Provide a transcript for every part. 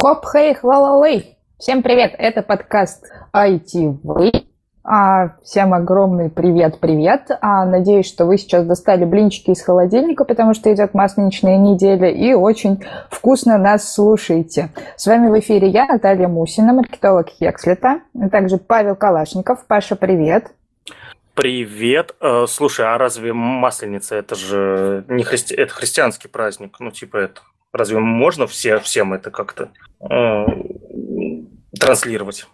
Хоп, хей, хла-ла-лей! Всем привет, это подкаст ITV. А, всем огромный привет-привет. А, надеюсь, что вы сейчас достали блинчики из холодильника, потому что идет масленичная неделя, и очень вкусно нас слушаете. С вами в эфире я, Наталья Мусина, маркетолог Хекслета, а также Павел Калашников. Паша, привет. Привет. Э, слушай, а разве Масленица это же не христи... это христианский праздник? Ну, типа это. Разве можно все, всем это как-то э, транслировать?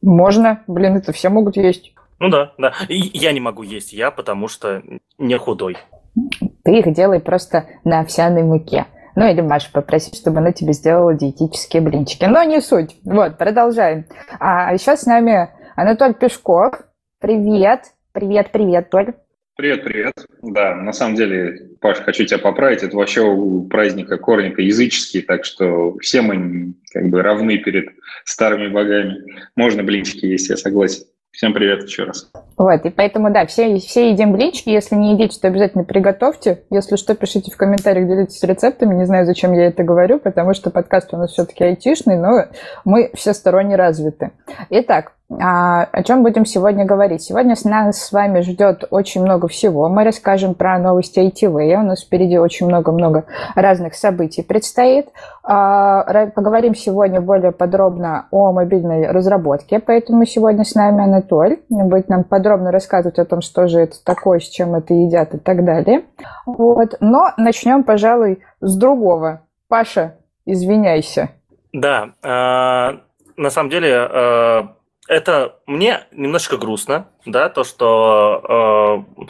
Можно. Блин, это все могут есть. Ну да, да. И я не могу есть я, потому что не худой. Ты их делай просто на овсяной муке. Ну или Маша попроси, чтобы она тебе сделала диетические блинчики. Но не суть. Вот, продолжаем. А еще с нами Анатолий Пешков. Привет. Привет, привет, Толь. Привет, привет. Да, на самом деле, Паш, хочу тебя поправить. Это вообще у праздника Корника языческий, так что все мы как бы равны перед старыми богами. Можно блинчики есть, я согласен. Всем привет еще раз. Вот, и поэтому, да, все, все едим блинчики. Если не едите, то обязательно приготовьте. Если что, пишите в комментариях, делитесь рецептами. Не знаю, зачем я это говорю, потому что подкаст у нас все-таки айтишный, но мы всесторонне развиты. Итак, о чем будем сегодня говорить? Сегодня с нас с вами ждет очень много всего. Мы расскажем про новости ITV. У нас впереди очень много-много разных событий предстоит. А, поговорим сегодня более подробно о мобильной разработке, поэтому сегодня с нами Анатоль будет нам подробно рассказывать о том, что же это такое, с чем это едят и так далее. Вот. Но начнем, пожалуй, с другого. Паша, извиняйся. Да, э, на самом деле это мне немножко грустно, да, то, что э,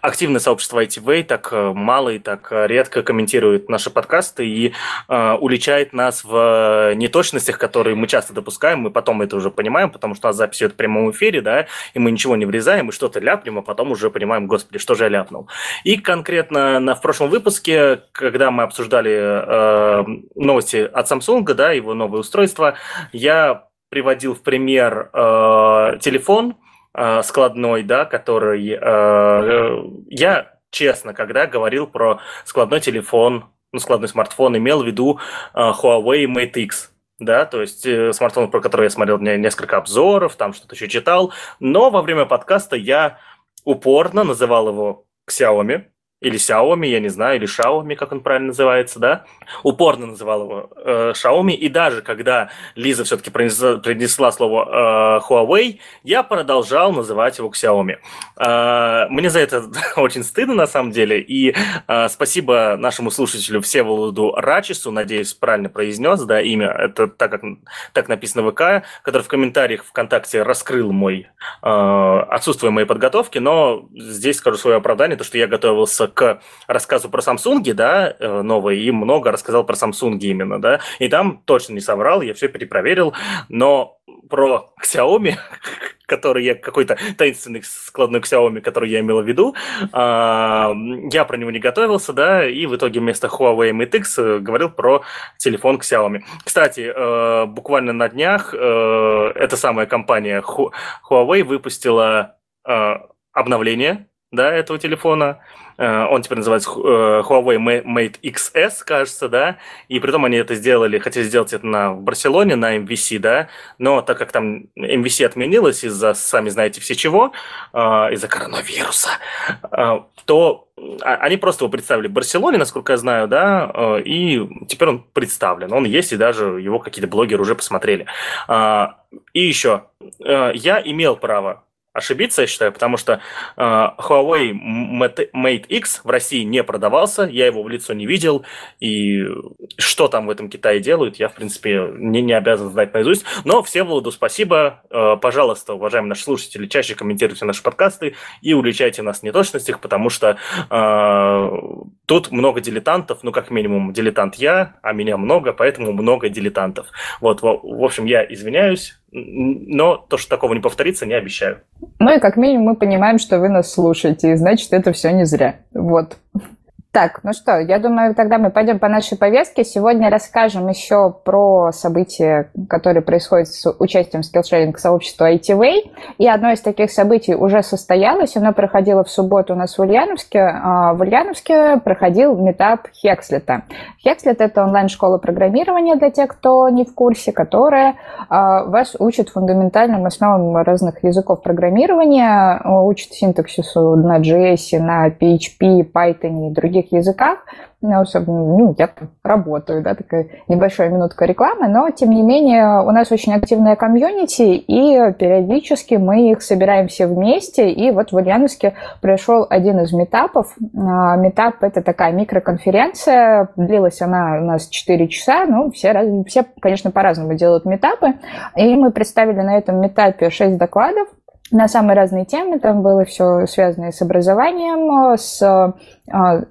активное сообщество ITV так э, мало и так редко комментирует наши подкасты и э, уличает нас в неточностях, которые мы часто допускаем, мы потом это уже понимаем, потому что у нас запись идет в прямом эфире, да, и мы ничего не врезаем, и что-то ляпнем, а потом уже понимаем, господи, что же я ляпнул. И конкретно на, в прошлом выпуске, когда мы обсуждали э, новости от Samsung, да, его новое устройство, я приводил в пример э, телефон э, складной, да, который э, э, я честно, когда говорил про складной телефон, ну, складной смартфон, имел в виду э, Huawei Mate X. Да, то есть э, смартфон, про который я смотрел несколько обзоров, там что-то еще читал, но во время подкаста я упорно называл его Xiaomi, или Xiaomi, я не знаю, или Xiaomi, как он правильно называется, да, упорно называл его э, Xiaomi, и даже когда Лиза все-таки принесла, принесла слово э, Huawei, я продолжал называть его Xiaomi. Э, мне за это очень стыдно, на самом деле, и э, спасибо нашему слушателю Всеволоду Рачису, надеюсь, правильно произнес, да, имя, это так, как так написано в ВК, который в комментариях ВКонтакте раскрыл мой э, отсутствие моей подготовки, но здесь скажу свое оправдание, то, что я готовился к рассказу про Samsung, да, э, новый, и много рассказал про Samsung именно, да, и там точно не соврал, я все перепроверил, но про Xiaomi, который я какой-то таинственный складной Xiaomi, который я имел в виду, а, я про него не готовился, да, и в итоге вместо Huawei Mate X э, говорил про телефон Xiaomi. Кстати, э, буквально на днях эта самая компания Huawei выпустила обновление да, этого телефона, Э, он теперь называется э, Huawei Mate XS, кажется, да, и при том они это сделали, хотели сделать это на, в Барселоне, на MVC, да, но так как там MVC отменилось из-за, сами знаете, все чего, э, из-за коронавируса, то а, они просто его представили в Барселоне, насколько я знаю, да, и теперь он представлен, он есть, и даже его какие-то блогеры уже посмотрели. И еще, я имел право ошибиться, я считаю, потому что э, Huawei Mate X в России не продавался, я его в лицо не видел, и что там в этом Китае делают, я, в принципе, не, не обязан знать наизусть. Но Всеволоду спасибо. Э, пожалуйста, уважаемые наши слушатели, чаще комментируйте наши подкасты и уличайте нас в неточностях, потому что э, тут много дилетантов, ну, как минимум, дилетант я, а меня много, поэтому много дилетантов. Вот, в, общем, я извиняюсь, но то, что такого не повторится, не обещаю. Ну и как минимум мы понимаем, что вы нас слушаете, и значит, это все не зря. Вот. Так, ну что, я думаю, тогда мы пойдем по нашей повестке. Сегодня расскажем еще про события, которые происходят с участием скиллшеринг сообщества ITV. И одно из таких событий уже состоялось. Оно проходило в субботу у нас в Ульяновске. А, в Ульяновске проходил метап Хекслета. Хекслет – это онлайн-школа программирования для тех, кто не в курсе, которая а, вас учит фундаментальным основам разных языков программирования, учит синтаксису на JS, на PHP, Python и других языках. Ну, ну, я работаю, да, такая небольшая минутка рекламы, но, тем не менее, у нас очень активная комьюнити, и периодически мы их собираем все вместе, и вот в Ульяновске пришел один из метапов. А, метап – это такая микроконференция, длилась она у нас 4 часа, ну, все, все конечно, по-разному делают метапы, и мы представили на этом метапе 6 докладов, на самые разные темы. Там было все связано с образованием, с а,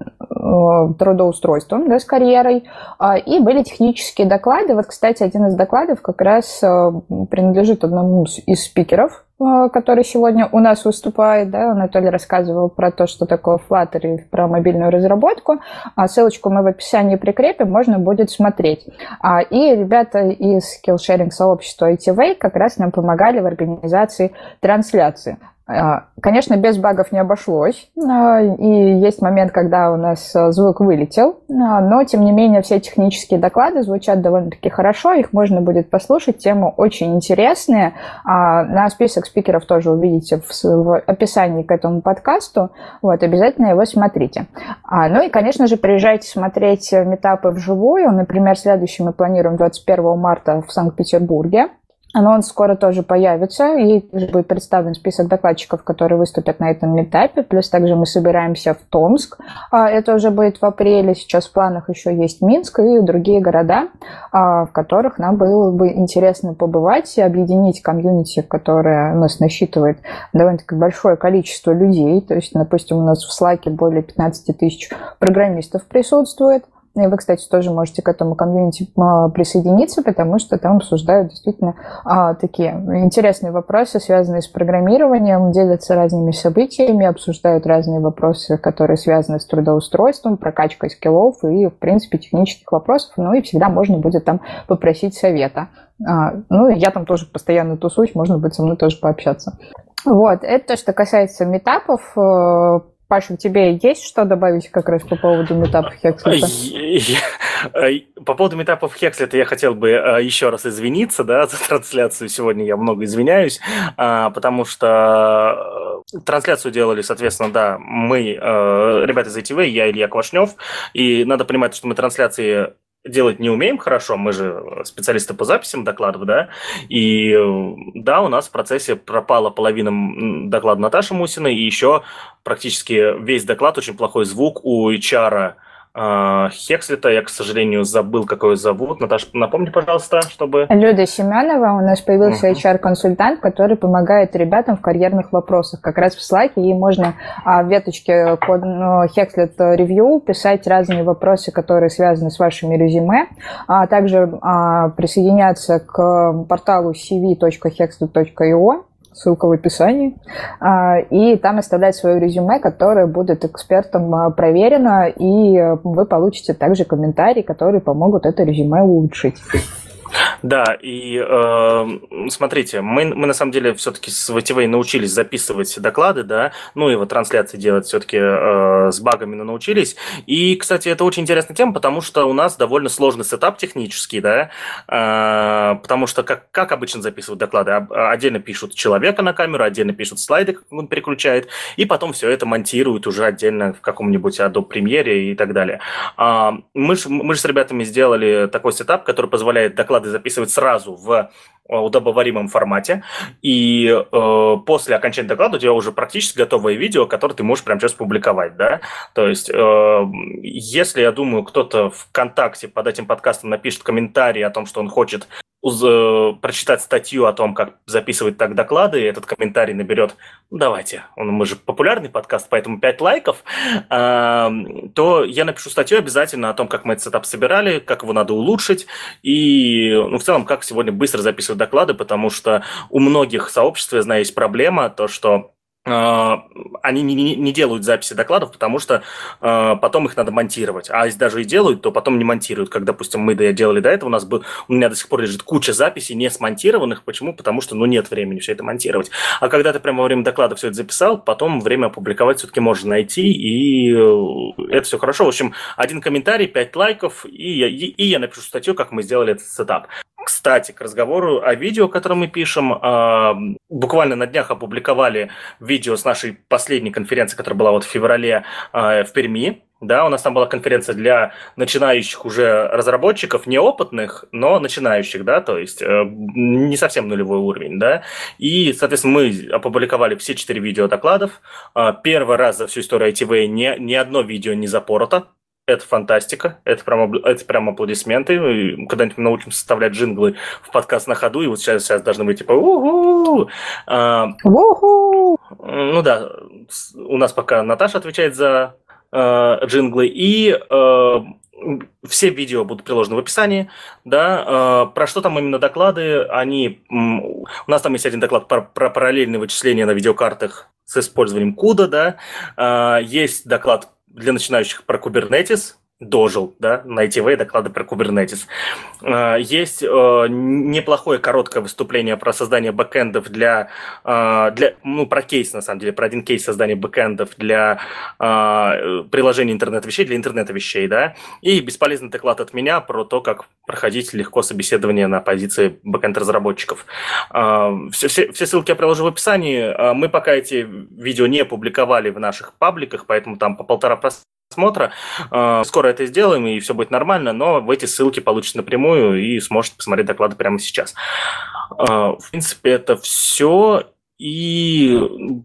Э, трудоустройством, да, с карьерой, а, и были технические доклады. Вот, кстати, один из докладов как раз э, принадлежит одному из спикеров, который сегодня у нас выступает. Да, Анатолий рассказывал про то, что такое Flutter и про мобильную разработку. А ссылочку мы в описании прикрепим, можно будет смотреть. А, и ребята из skillsharing сообщества ITV как раз нам помогали в организации трансляции. А, конечно, без багов не обошлось, а, и есть момент, когда у нас а, звук вылетел, но, тем не менее, все технические доклады звучат довольно-таки хорошо, их можно будет послушать, темы очень интересные. На список спикеров тоже увидите в описании к этому подкасту, вот, обязательно его смотрите. Ну и, конечно же, приезжайте смотреть метапы вживую, например, следующий мы планируем 21 марта в Санкт-Петербурге, Анонс скоро тоже появится, и будет представлен список докладчиков, которые выступят на этом этапе. Плюс также мы собираемся в Томск. А, это уже будет в апреле. Сейчас в планах еще есть Минск и другие города, а, в которых нам было бы интересно побывать и объединить комьюнити, которое у нас насчитывает довольно-таки большое количество людей. То есть, допустим, у нас в Slack более 15 тысяч программистов присутствует – и вы, кстати, тоже можете к этому комьюнити а, присоединиться, потому что там обсуждают действительно а, такие интересные вопросы, связанные с программированием, делятся разными событиями, обсуждают разные вопросы, которые связаны с трудоустройством, прокачкой скиллов и, в принципе, технических вопросов. Ну и всегда можно будет там попросить совета. А, ну, я там тоже постоянно тусуюсь, можно будет со мной тоже пообщаться. Вот, это то, что касается метапов. Э, Паша, у тебя есть что добавить как раз по поводу метапов Хекслета? По поводу метапов Хекслета я хотел бы э, еще раз извиниться да, за трансляцию. Сегодня я много извиняюсь, а, потому что э, трансляцию делали, соответственно, да, мы, э, ребята из ITV, я Илья Квашнев, и надо понимать, что мы трансляции делать не умеем хорошо, мы же специалисты по записям докладов, да, и да, у нас в процессе пропала половина доклада Наташи Мусиной, и еще практически весь доклад, очень плохой звук у HR Хекслита. Я, к сожалению, забыл, какой зовут. Наташа, напомни, пожалуйста, чтобы... Люда Семенова. У нас появился. HR-консультант, который помогает ребятам в карьерных вопросах. Как раз в Slack ей можно а, в веточке код ну, Hexlet Review писать разные вопросы, которые связаны с вашими резюме, а также а, присоединяться к порталу cv.hexlet.io ссылка в описании, а, и там оставлять свое резюме, которое будет экспертом а, проверено, и вы получите также комментарии, которые помогут это резюме улучшить. Да, и э, смотрите, мы, мы на самом деле все-таки с VTV научились записывать доклады, да, ну и вот трансляции делать все-таки э, с багами научились. И, кстати, это очень интересная тема, потому что у нас довольно сложный setup технический, да, э, потому что как, как обычно записывают доклады, отдельно пишут человека на камеру, отдельно пишут слайды, как он переключает, и потом все это монтируют уже отдельно в каком-нибудь Adobe Premiere и так далее. Э, мы же мы с ребятами сделали такой setup, который позволяет доклады записывать сразу в э, удобоваримом формате, и э, после окончания доклада у тебя уже практически готовое видео, которое ты можешь прямо сейчас публиковать, да, то есть э, если, я думаю, кто-то ВКонтакте под этим подкастом напишет комментарий о том, что он хочет прочитать статью о том, как записывать так доклады, и этот комментарий наберет, ну, давайте, он, мы же популярный подкаст, поэтому 5 лайков, э, то я напишу статью обязательно о том, как мы этот сетап собирали, как его надо улучшить, и, ну, в целом, как сегодня быстро записывать доклады, потому что у многих сообществ, я знаю, есть проблема, то, что они не, не, не делают записи докладов, потому что э, потом их надо монтировать. А если даже и делают, то потом не монтируют. Как, допустим, мы да, делали до этого, у нас был, у меня до сих пор лежит куча записей не смонтированных. Почему? Потому что, ну, нет времени все это монтировать. А когда ты прямо во время доклада все это записал, потом время опубликовать все-таки можно найти, и э, это все хорошо. В общем, один комментарий, пять лайков, и и, и я напишу статью, как мы сделали этот сетап. Кстати, к разговору о видео, которое мы пишем, а, буквально на днях опубликовали видео с нашей последней конференции, которая была вот в феврале а, в Перми. Да, у нас там была конференция для начинающих уже разработчиков, неопытных, но начинающих, да, то есть э, не совсем нулевой уровень, да. И, соответственно, мы опубликовали все четыре видео докладов. А, первый раз за всю историю ITV ни, ни одно видео не запорото, это фантастика, это прям, это прям аплодисменты. Когда-нибудь мы научимся составлять джинглы в подкаст на ходу, и вот сейчас, сейчас должны быть типа у а, Ну да, у нас пока Наташа отвечает за а, джинглы, и а, все видео будут приложены в описании, да, а, про что там именно доклады, они, у нас там есть один доклад про, про параллельное вычисление на видеокартах с использованием CUDA, да, а, есть доклад для начинающих про Kubernetes, дожил, да, на ITV доклады про Kubernetes. А, есть э, неплохое короткое выступление про создание бэкэндов для, а, для, ну, про кейс, на самом деле, про один кейс создания бэкэндов для а, приложения интернет-вещей, для интернета вещей, да, и бесполезный доклад от меня про то, как проходить легко собеседование на позиции бэкэнд-разработчиков. Все, все, все ссылки я приложу в описании. Мы пока эти видео не опубликовали в наших пабликах, поэтому там по полтора просмотра. А, скоро это сделаем, и все будет нормально, но в эти ссылки получите напрямую и сможете посмотреть доклады прямо сейчас. А, в принципе, это все. И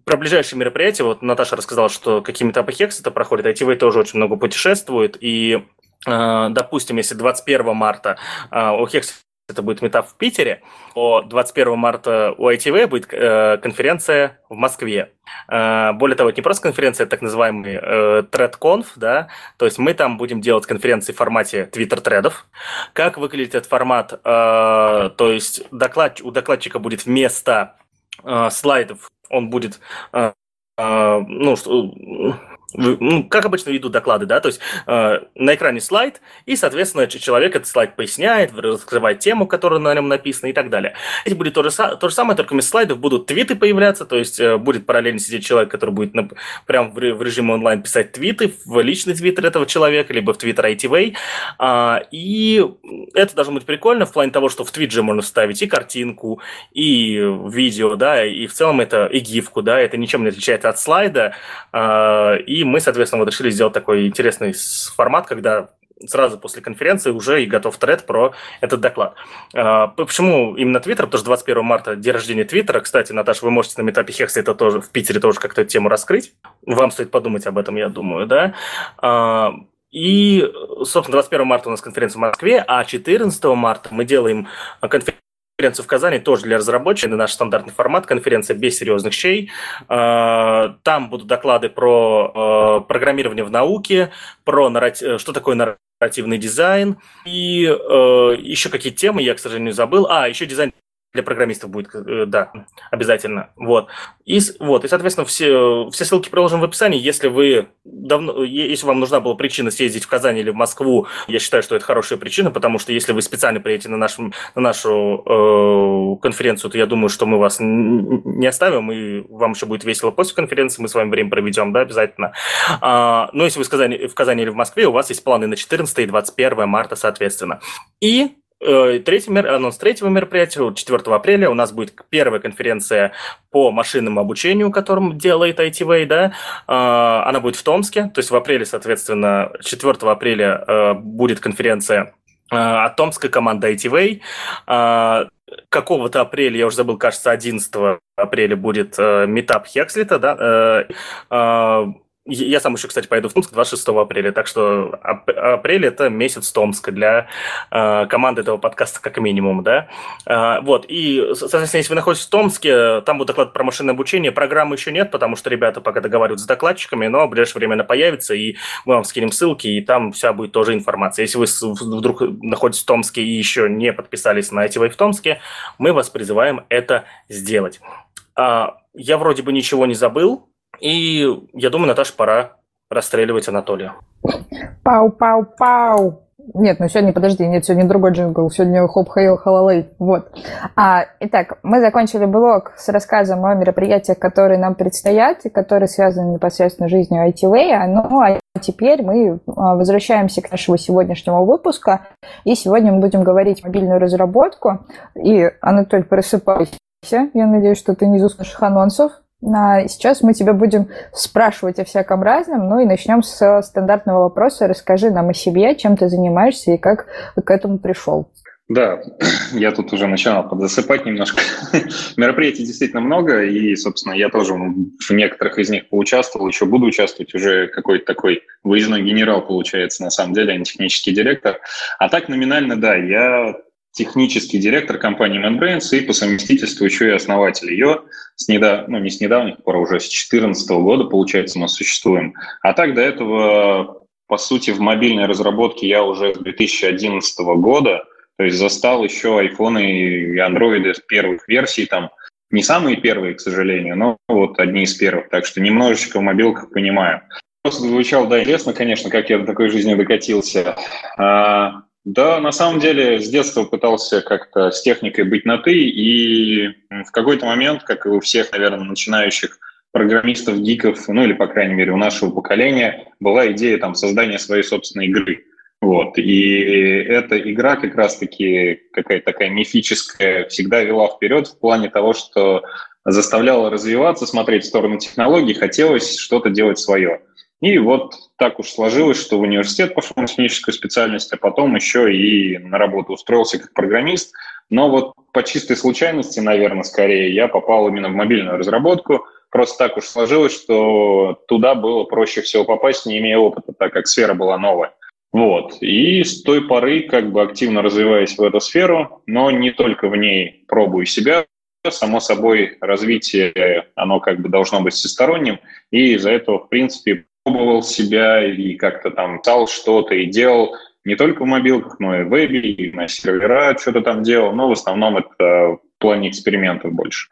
про ближайшие мероприятия, вот Наташа рассказала, что какими этапы это проходит, ITV тоже очень много путешествует, и а, допустим, если 21 марта у Хекс это будет метап в Питере. О 21 марта у ITV будет э, конференция в Москве. Э, более того, это не просто конференция, это так называемый э, ThreadConf, да, то есть мы там будем делать конференции в формате Twitter-тредов. Как выглядит этот формат? Э, то есть доклад, у докладчика будет вместо э, слайдов, он будет э, э ну, ну, как обычно ведут доклады, да, то есть э, на экране слайд, и, соответственно, человек этот слайд поясняет, раскрывает тему, которая на нем написана и так далее. Здесь будет то же, то же самое, только вместо слайдов будут твиты появляться, то есть э, будет параллельно сидеть человек, который будет на, прям в, в режиме онлайн писать твиты в личный твиттер этого человека, либо в твиттер ITV, э, и это должно быть прикольно в плане того, что в твит же можно вставить и картинку, и видео, да, и в целом это и гифку, да, это ничем не отличается от слайда, э, и мы, соответственно, вот решили сделать такой интересный формат, когда сразу после конференции уже и готов тред про этот доклад. А, почему именно Твиттер? Потому что 21 марта день рождения Твиттера. Кстати, Наташа, вы можете на метапе Хекса это тоже в Питере тоже как-то тему раскрыть. Вам стоит подумать об этом, я думаю, да. А, и, собственно, 21 марта у нас конференция в Москве, а 14 марта мы делаем конференцию конференцию в Казани тоже для разработчиков, это наш стандартный формат, конференция без серьезных щей. А, там будут доклады про а, программирование в науке, про нарратив, э, что такое нарративный дизайн и э, еще какие темы, я, к сожалению, забыл. А, еще дизайн для программистов будет, э, да, обязательно. Вот. И, вот, и соответственно, все, все ссылки приложим в описании. Если вы давно, если вам нужна была причина съездить в Казань или в Москву, я считаю, что это хорошая причина, потому что если вы специально приедете на, нашу на нашу э, конференцию, то я думаю, что мы вас не оставим, и вам еще будет весело после конференции, мы с вами время проведем, да, обязательно. А, но если вы в Казани, в Казани или в Москве, у вас есть планы на 14 и 21 марта, соответственно. И третий мер, анонс третьего мероприятия, 4 апреля у нас будет первая конференция по машинному обучению, которым делает ITV, да, а, она будет в Томске, то есть в апреле, соответственно, 4 апреля э, будет конференция э, от Томской команды ITV, а, какого-то апреля, я уже забыл, кажется, 11 апреля будет метап Хекслита, да, я сам еще, кстати, поеду в Томск 26 апреля, так что апрель – это месяц Томска для э, команды этого подкаста как минимум, да. Э, вот, и, соответственно, если вы находитесь в Томске, там будет доклад про машинное обучение, программы еще нет, потому что ребята пока договариваются с докладчиками, но в ближайшее время она появится, и мы вам скинем ссылки, и там вся будет тоже информация. Если вы вдруг находитесь в Томске и еще не подписались на ITV в Томске, мы вас призываем это сделать. А, я вроде бы ничего не забыл, и я думаю, Наташа, пора расстреливать Анатолия. Пау-пау-пау! Нет, ну сегодня, подожди, нет, сегодня другой джингл, сегодня хоп хейл халалей, вот. А, итак, мы закончили блог с рассказом о мероприятиях, которые нам предстоят и которые связаны непосредственно с жизнью ITV, ну а теперь мы а, возвращаемся к нашему сегодняшнему выпуску, и сегодня мы будем говорить мобильную разработку, и, Анатолий, просыпайся, я надеюсь, что ты не из анонсов, Сейчас мы тебя будем спрашивать о всяком разном, ну и начнем с стандартного вопроса. Расскажи нам о себе, чем ты занимаешься и как к этому пришел. Да, я тут уже начинал подзасыпать немножко. Мероприятий действительно много, и, собственно, я тоже в некоторых из них поучаствовал, еще буду участвовать, уже какой-то такой выездной генерал получается, на самом деле, а не технический директор. А так номинально, да, я технический директор компании ManBrains и по совместительству еще и основатель ее. С недав... ну, не с недавних пор, уже с 2014 года, получается, мы существуем. А так до этого, по сути, в мобильной разработке я уже с 2011 года, то есть застал еще айфоны и андроиды первых версий, там, не самые первые, к сожалению, но вот одни из первых. Так что немножечко в мобилках понимаю. Просто звучало, да, интересно, конечно, как я до такой жизни докатился. А, да, на самом деле с детства пытался как-то с техникой быть на «ты», и в какой-то момент, как и у всех, наверное, начинающих программистов, гиков, ну или, по крайней мере, у нашего поколения, была идея там создания своей собственной игры. Вот. И эта игра как раз-таки какая-то такая мифическая всегда вела вперед в плане того, что заставляла развиваться, смотреть в сторону технологий, хотелось что-то делать свое. И вот так уж сложилось, что в университет пошел на техническую специальность, а потом еще и на работу устроился как программист. Но вот по чистой случайности, наверное, скорее, я попал именно в мобильную разработку. Просто так уж сложилось, что туда было проще всего попасть, не имея опыта, так как сфера была новая. Вот. И с той поры как бы активно развиваясь в эту сферу, но не только в ней пробую себя, само собой, развитие, оно как бы должно быть всесторонним, и из-за этого, в принципе, пробовал себя и как-то там стал что-то и делал не только в мобилках, но и в вебе, и на сервера что-то там делал, но в основном это в плане экспериментов больше.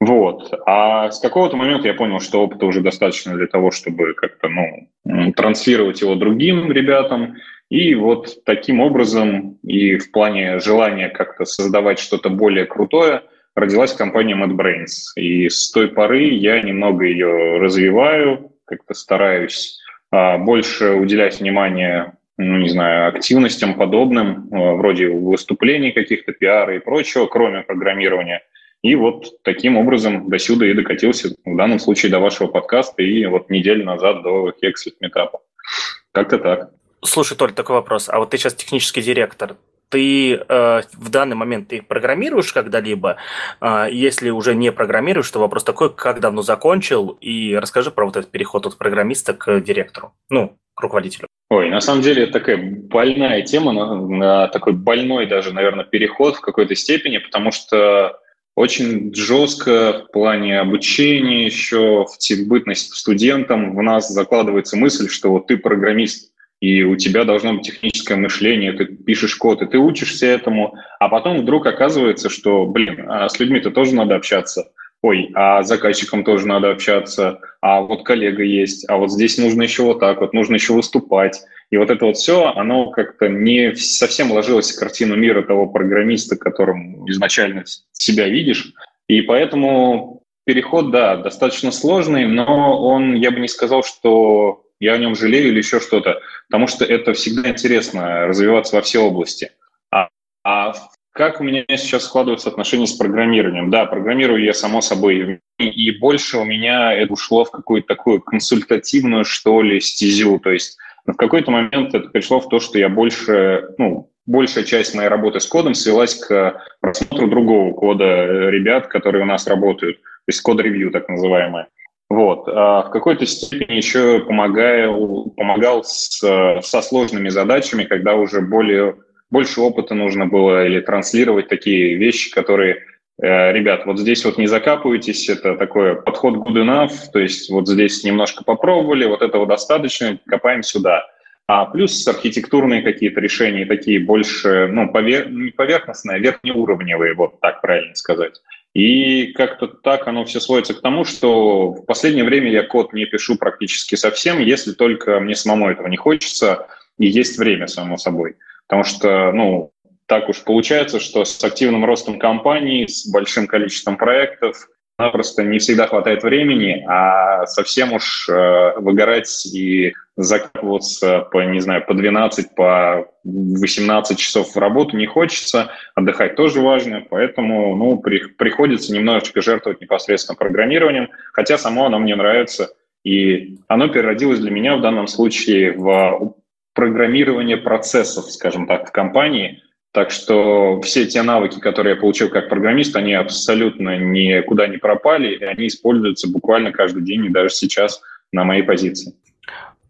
Вот. А с какого-то момента я понял, что опыта уже достаточно для того, чтобы как-то, ну, транслировать его другим ребятам. И вот таким образом и в плане желания как-то создавать что-то более крутое родилась компания MadBrains. И с той поры я немного ее развиваю, как-то стараюсь а, больше уделять внимание, ну, не знаю, активностям подобным, а, вроде выступлений каких-то, пиара и прочего, кроме программирования. И вот таким образом до сюда и докатился, в данном случае до вашего подкаста и вот неделю назад до Hexlet метапа. Как-то так. Слушай, Толь, такой вопрос. А вот ты сейчас технический директор ты э, в данный момент ты программируешь когда-либо? Э, если уже не программируешь, то вопрос такой, как давно закончил? И расскажи про вот этот переход от программиста к директору, ну, к руководителю. Ой, на самом деле это такая больная тема, на, на такой больной даже, наверное, переход в какой-то степени, потому что очень жестко в плане обучения еще, в бытность студентам в нас закладывается мысль, что вот ты программист, и у тебя должно быть техническое мышление, ты пишешь код, и ты учишься этому, а потом вдруг оказывается, что, блин, а с людьми-то тоже надо общаться, ой, а с заказчиком тоже надо общаться, а вот коллега есть, а вот здесь нужно еще вот так, вот нужно еще выступать. И вот это вот все, оно как-то не совсем ложилось в картину мира того программиста, которым изначально себя видишь. И поэтому переход, да, достаточно сложный, но он, я бы не сказал, что я о нем жалею или еще что-то, потому что это всегда интересно, развиваться во все области. А, а как у меня сейчас складываются отношения с программированием? Да, программирую я, само собой, и больше у меня это ушло в какую-то такую консультативную, что ли, стезю. То есть в какой-то момент это пришло в то, что я больше, ну, большая часть моей работы с кодом свелась к просмотру другого кода ребят, которые у нас работают, то есть код-ревью так называемое. Вот. А в какой-то степени еще помогал, помогал с, со сложными задачами, когда уже более, больше опыта нужно было или транслировать такие вещи, которые э, ребят, вот здесь вот не закапывайтесь, это такой подход good enough, то есть вот здесь немножко попробовали, вот этого достаточно, копаем сюда. А плюс архитектурные какие-то решения, такие больше, ну, повер... не поверхностные, а верхнеуровневые, вот так правильно сказать. И как-то так оно все сводится к тому, что в последнее время я код не пишу практически совсем, если только мне самому этого не хочется и есть время, само собой. Потому что, ну, так уж получается, что с активным ростом компании, с большим количеством проектов, просто не всегда хватает времени, а совсем уж э, выгорать и закапываться по, не знаю, по 12, по 18 часов в работу не хочется, отдыхать тоже важно, поэтому, ну, при, приходится немножечко жертвовать непосредственно программированием, хотя само оно мне нравится, и оно переродилось для меня в данном случае в программирование процессов, скажем так, в компании, так что все те навыки, которые я получил как программист, они абсолютно никуда не пропали, и они используются буквально каждый день и даже сейчас на моей позиции.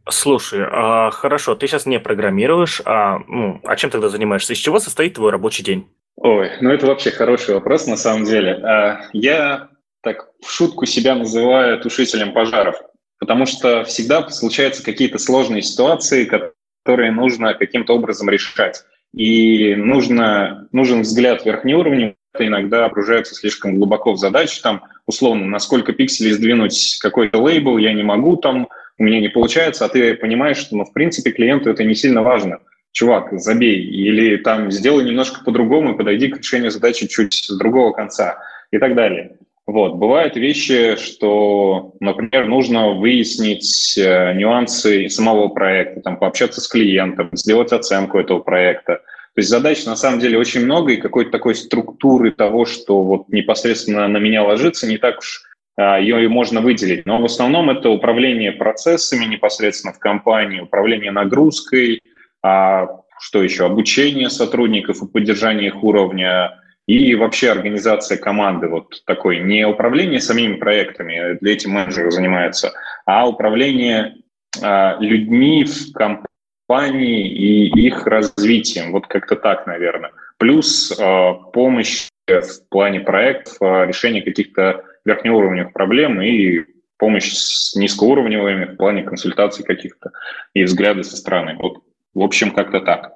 Слушай, а, хорошо, ты сейчас не программируешь, а, ну, а чем тогда занимаешься? Из чего состоит твой рабочий день? Ой, ну это вообще хороший вопрос на самом деле. А, я так в шутку себя называю тушителем пожаров, потому что всегда случаются какие-то сложные ситуации, которые нужно каким-то образом решать. И нужно, нужен взгляд верхнеуровневый, иногда окружается слишком глубоко в задачу, там, условно, на сколько пикселей сдвинуть какой-то лейбл, я не могу, там, у меня не получается, а ты понимаешь, что, ну, в принципе, клиенту это не сильно важно. Чувак, забей, или там сделай немножко по-другому подойди к решению задачи чуть с другого конца и так далее. Вот. Бывают вещи, что, например, нужно выяснить э, нюансы самого проекта, там, пообщаться с клиентом, сделать оценку этого проекта. То есть задач на самом деле очень много, и какой-то такой структуры того, что вот непосредственно на меня ложится, не так уж а, ее можно выделить. Но в основном это управление процессами непосредственно в компании, управление нагрузкой, а, что еще, обучение сотрудников и поддержание их уровня, и вообще организация команды, вот такой, не управление самими проектами, для этим менеджеры занимаются, а управление э, людьми в компании и их развитием, вот как-то так, наверное. Плюс э, помощь в плане проектов, э, решения каких-то верхнеуровневых проблем и помощь с низкоуровневыми в плане консультаций каких-то и взгляды со стороны. Вот, в общем, как-то так.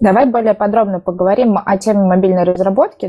Давай более подробно поговорим о теме мобильной разработки,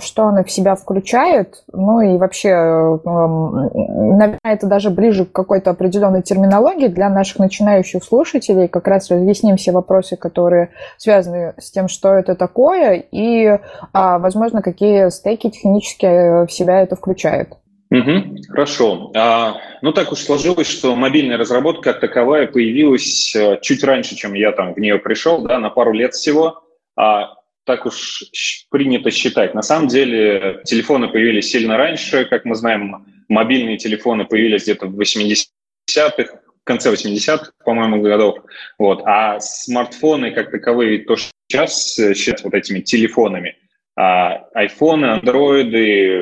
что она в себя включает, ну и вообще, эм, наверное, это даже ближе к какой-то определенной терминологии для наших начинающих слушателей, как раз разъясним все вопросы, которые связаны с тем, что это такое, и, а, возможно, какие стейки технически в себя это включает. Угу, хорошо. А, ну, так уж сложилось, что мобильная разработка как таковая появилась э, чуть раньше, чем я там в нее пришел, да, на пару лет всего. А, так уж принято считать. На самом деле телефоны появились сильно раньше. Как мы знаем, мобильные телефоны появились где-то в 80-х, в конце 80-х, по-моему, годов. Вот. А смартфоны как таковые, то, что сейчас э, считают вот этими телефонами – а iPhone, Android,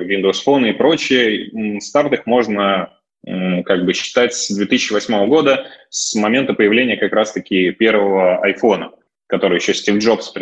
Windows Phone и прочие, старт их можно как бы считать с 2008 года, с момента появления как раз-таки первого iPhone, который еще Стив Джобс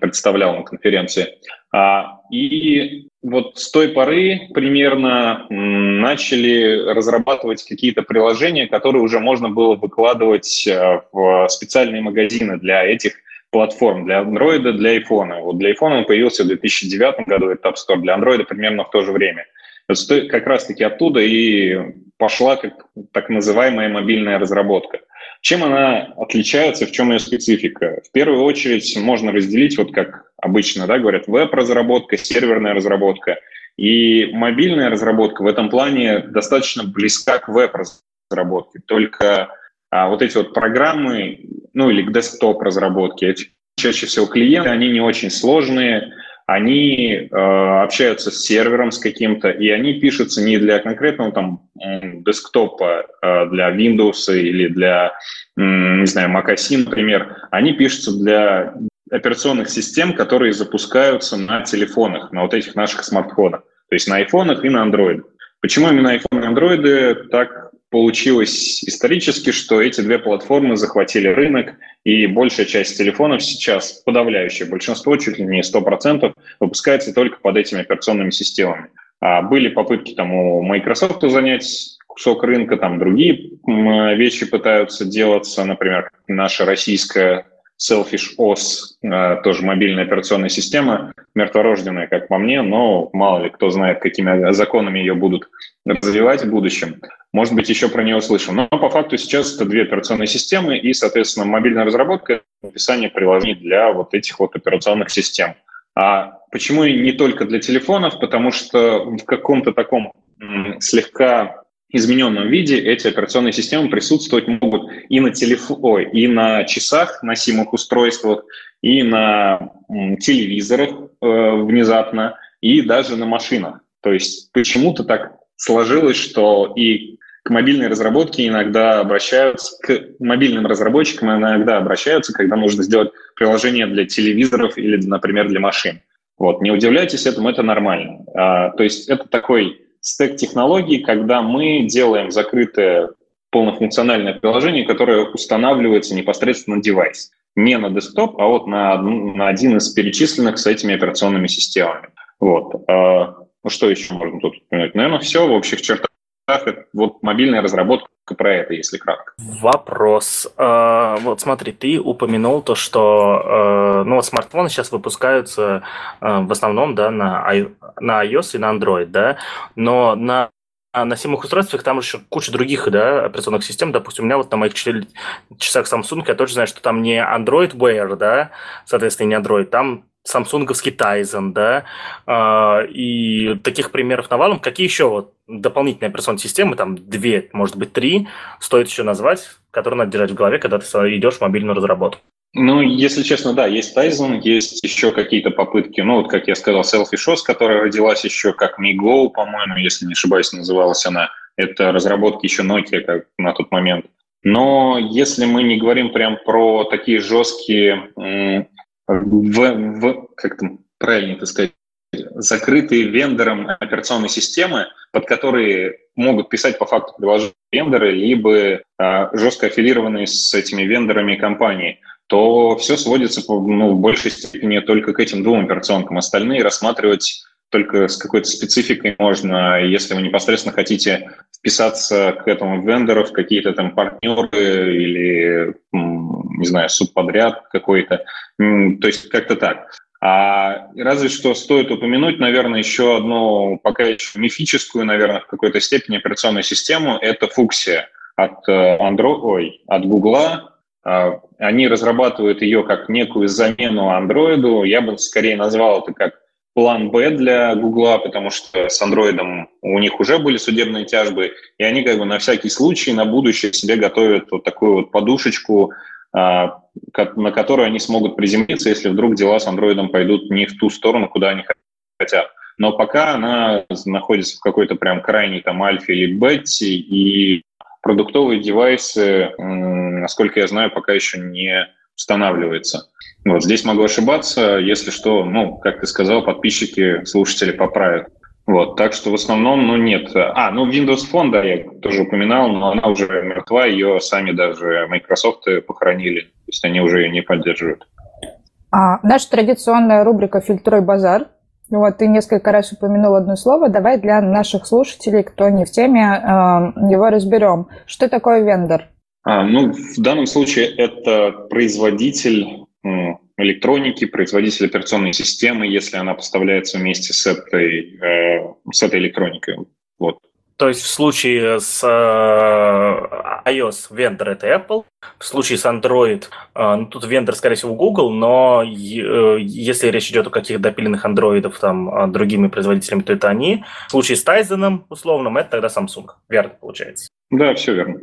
представлял на конференции. А, и вот с той поры примерно начали разрабатывать какие-то приложения, которые уже можно было выкладывать э, в специальные магазины для этих платформ для Android, для iPhone. Вот для iPhone он появился в 2009 году, это App Store, для Android примерно в то же время. Как раз-таки оттуда и пошла как, так называемая мобильная разработка. Чем она отличается, в чем ее специфика? В первую очередь можно разделить, вот как обычно да, говорят, веб-разработка, серверная разработка. И мобильная разработка в этом плане достаточно близка к веб-разработке. Только а вот эти вот программы, ну или к десктоп-разработке, эти чаще всего клиенты, они не очень сложные, они э, общаются с сервером с каким-то, и они пишутся не для конкретного там десктопа, э, для Windows или для, не знаю, Mac OS, например, они пишутся для операционных систем, которые запускаются на телефонах, на вот этих наших смартфонах, то есть на айфонах и на Android. Почему именно iPhone и Android так получилось исторически, что эти две платформы захватили рынок, и большая часть телефонов сейчас, подавляющее большинство, чуть ли не 100%, выпускается только под этими операционными системами. А были попытки там у Microsoft занять кусок рынка, там другие вещи пытаются делаться, например, наша российская Selfish OS, тоже мобильная операционная система, мертворожденная, как по мне, но мало ли кто знает, какими законами ее будут развивать в будущем. Может быть, еще про нее услышим. Но по факту сейчас это две операционные системы и, соответственно, мобильная разработка, написание приложений для вот этих вот операционных систем. А почему не только для телефонов? Потому что в каком-то таком слегка измененном виде эти операционные системы присутствовать могут и на телефоне, и на часах, носимых устройствах, и на телевизорах э, внезапно, и даже на машинах. То есть почему-то так сложилось, что и к мобильной разработке иногда обращаются, к мобильным разработчикам иногда обращаются, когда нужно сделать приложение для телевизоров или, например, для машин. Вот, не удивляйтесь этому, это нормально. А, то есть это такой стек технологий, когда мы делаем закрытое полнофункциональное приложение, которое устанавливается непосредственно на девайс. Не на десктоп, а вот на, на один из перечисленных с этими операционными системами. Вот. А, ну, что еще можно тут упомянуть? Наверное, все в общих чертах. Вот мобильная разработка про это, если кратко. Вопрос. А, вот смотри, ты упомянул то, что а, ну, вот смартфоны сейчас выпускаются в основном да, на, на iOS и на Android, да, но на на симых устройствах там еще куча других да, операционных систем. Допустим, у меня вот на моих часах Samsung я тоже знаю, что там не Android Wear, да, соответственно, не Android, там самсунговский Tizen, да, э, и таких примеров навалом. Какие еще вот дополнительные операционные системы, там две, может быть, три, стоит еще назвать, которые надо держать в голове, когда ты идешь в мобильную разработку? Ну, если честно, да, есть Tizen, есть еще какие-то попытки, ну, вот, как я сказал, Selfie Shows, которая родилась еще как MiGo, по-моему, если не ошибаюсь, называлась она. Это разработки еще Nokia как на тот момент. Но если мы не говорим прям про такие жесткие в, в как там правильно это сказать, закрытые вендором операционной системы, под которые могут писать по факту приложения вендоры, либо а, жестко аффилированные с этими вендорами компании, то все сводится ну, в большей степени только к этим двум операционкам. Остальные рассматривать только с какой-то спецификой можно, если вы непосредственно хотите вписаться к этому вендору в какие-то там партнеры или, не знаю, субподряд какой-то. То есть как-то так. А разве что стоит упомянуть, наверное, еще одну пока еще мифическую, наверное, в какой-то степени операционную систему. Это Fuxia от э, Android, ой, от Google. А, они разрабатывают ее как некую замену Android. Я бы скорее назвал это как план Б для Гугла, потому что с андроидом у них уже были судебные тяжбы, и они как бы на всякий случай на будущее себе готовят вот такую вот подушечку, а, на которую они смогут приземлиться, если вдруг дела с андроидом пойдут не в ту сторону, куда они хотят. Но пока она находится в какой-то прям крайней там альфе или бете, и продуктовые девайсы, насколько я знаю, пока еще не устанавливается. Вот здесь могу ошибаться, если что, ну, как ты сказал, подписчики, слушатели поправят. Вот, так что в основном, ну, нет. А, ну, Windows Phone, да, я тоже упоминал, но она уже мертва, ее сами даже Microsoft похоронили, то есть они уже ее не поддерживают. А, наша традиционная рубрика «Фильтруй базар». Вот, ты несколько раз упомянул одно слово. Давай для наших слушателей, кто не в теме, э, его разберем. Что такое вендор? А, ну, в данном случае это производитель электроники, производитель операционной системы, если она поставляется вместе с этой, э, с этой электроникой. Вот. То есть в случае с э, iOS вендор это Apple, в случае с Android, э, ну, тут вендор, скорее всего, Google, но э, если речь идет о каких-то допиленных андроидов там другими производителями, то это они. В случае с Tizen условным, это тогда Samsung. Верно, получается. Да, все верно.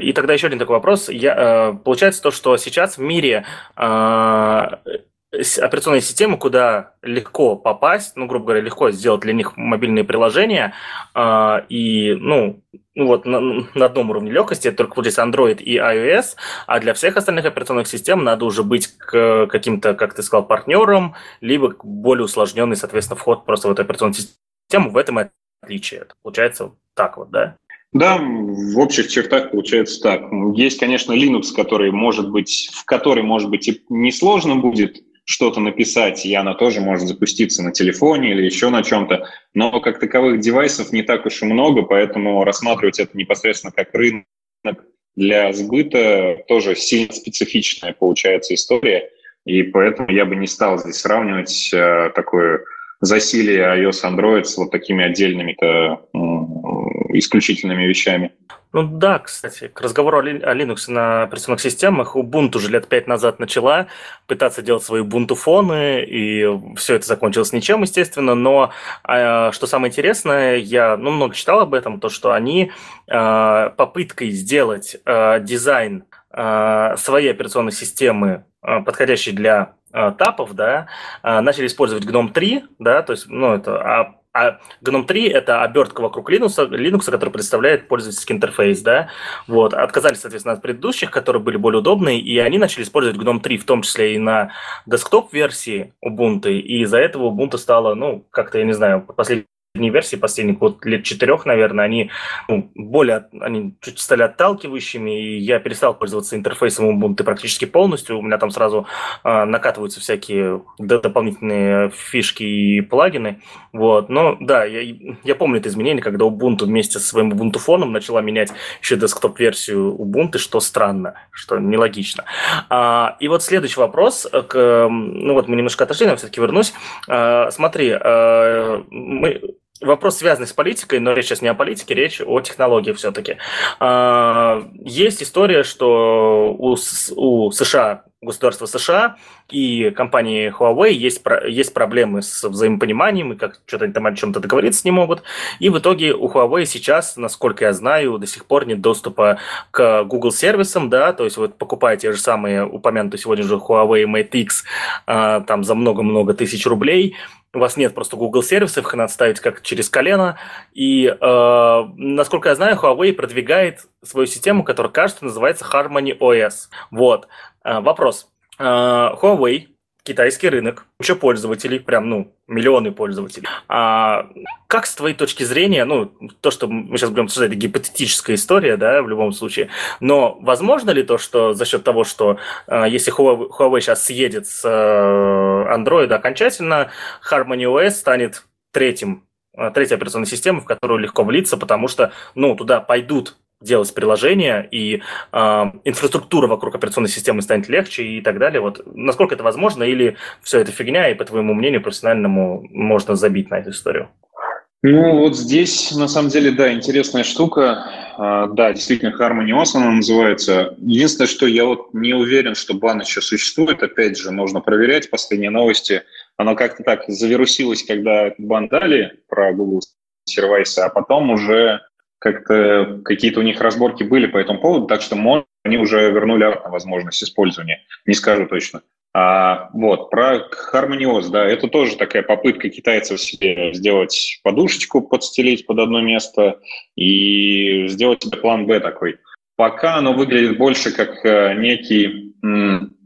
И тогда еще один такой вопрос. Я, получается то, что сейчас в мире операционные системы, куда легко попасть, ну, грубо говоря, легко сделать для них мобильные приложения, э, и, ну, ну вот на, на одном уровне легкости, это только получается Android и iOS, а для всех остальных операционных систем надо уже быть к каким-то, как ты сказал, партнером, либо более усложненный, соответственно, вход просто в эту операционную систему, в этом и отличие. Получается так вот, да? Да, в общих чертах получается так. Есть, конечно, Linux, который может быть, в который, может быть, и несложно будет что-то написать, и она тоже может запуститься на телефоне или еще на чем-то. Но как таковых девайсов не так уж и много, поэтому рассматривать это непосредственно как рынок для сбыта тоже сильно специфичная получается история, и поэтому я бы не стал здесь сравнивать э, такое засилие iOS Android с вот такими отдельными-то исключительными вещами. Ну да, кстати, к разговору о Linux на операционных системах Ubuntu уже лет пять назад начала пытаться делать свои Ubuntu-фоны, и все это закончилось ничем, естественно, но э, что самое интересное, я ну, много читал об этом, то, что они э, попыткой сделать э, дизайн своей операционной системы, подходящей для тапов, да, э, начали использовать GNOME 3, да, то есть, ну, это а а GNOME 3 – это обертка вокруг Linux, Linux, который представляет пользовательский интерфейс, да, вот, отказались, соответственно, от предыдущих, которые были более удобные, и они начали использовать GNOME 3, в том числе и на десктоп-версии Ubuntu, и из-за этого Ubuntu стало, ну, как-то, я не знаю, последние последней версии, последних вот лет четырех, наверное, они ну, более, они чуть стали отталкивающими, и я перестал пользоваться интерфейсом Ubuntu практически полностью. У меня там сразу э, накатываются всякие дополнительные фишки и плагины. Вот. Но да, я, я помню это изменение, когда Ubuntu вместе со своим Ubuntu фоном начала менять еще десктоп-версию Ubuntu, что странно, что нелогично. А, и вот следующий вопрос. К, ну вот мы немножко отошли, но все-таки вернусь. А, смотри, а, мы вопрос, связанный с политикой, но речь сейчас не о политике, речь о технологии все-таки. А, есть история, что у, у США, государства США и компании Huawei есть, есть проблемы с взаимопониманием, и как что-то там о чем-то договориться не могут. И в итоге у Huawei сейчас, насколько я знаю, до сих пор нет доступа к Google сервисам, да, то есть вот покупая те же самые упомянутые сегодня же Huawei Mate X а, там за много-много тысяч рублей, у вас нет просто Google сервисов, их надо ставить как через колено. И, э, насколько я знаю, Huawei продвигает свою систему, которая, кажется, называется Harmony OS. Вот. Э, вопрос. Э, Huawei китайский рынок, куча пользователей, прям, ну, миллионы пользователей. А как с твоей точки зрения, ну, то, что мы сейчас будем обсуждать, это гипотетическая история, да, в любом случае, но возможно ли то, что за счет того, что э, если Huawei, сейчас съедет с э, Android окончательно, Harmony OS станет третьим, э, третьей операционной системой, в которую легко влиться, потому что, ну, туда пойдут делать приложение, и э, инфраструктура вокруг операционной системы станет легче и так далее. Вот насколько это возможно, или все это фигня, и по твоему мнению профессиональному можно забить на эту историю? Ну, вот здесь, на самом деле, да, интересная штука. А, да, действительно, Harmony она называется. Единственное, что я вот не уверен, что бан еще существует. Опять же, можно проверять последние новости. Оно как-то так завирусилось, когда бан дали про Google сервисы, а потом уже как-то какие-то у них разборки были по этому поводу, так что они уже вернули возможность использования, не скажу точно. А, вот, про Harmonios, да, это тоже такая попытка китайцев себе сделать подушечку, подстелить под одно место и сделать себе план Б такой. Пока оно выглядит больше как э, некий,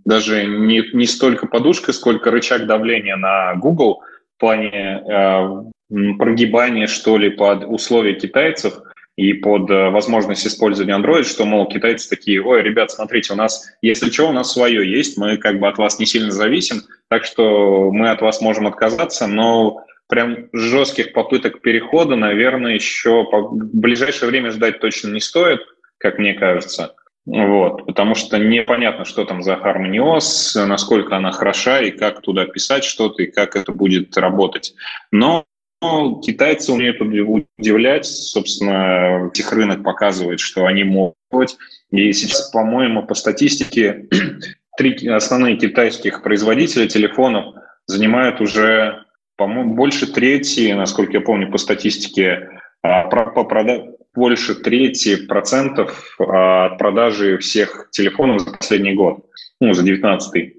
даже не, не столько подушка, сколько рычаг давления на Google в плане э, прогибания, что ли, под условия китайцев – и под э, возможность использования Android, что, мол, китайцы такие, ой, ребят, смотрите, у нас, если что, у нас свое есть, мы как бы от вас не сильно зависим, так что мы от вас можем отказаться, но прям жестких попыток перехода, наверное, еще в ближайшее время ждать точно не стоит, как мне кажется. Вот, потому что непонятно, что там за Harmony OS, насколько она хороша и как туда писать что-то, и как это будет работать. Но ну, китайцы умеют удивлять. Собственно, их рынок показывает, что они могут. И сейчас, по-моему, по статистике, три основные китайских производителя телефонов занимают уже, по-моему, больше трети, насколько я помню, по статистике, а, по прода... больше трети процентов а, от продажи всех телефонов за последний год, ну, за 19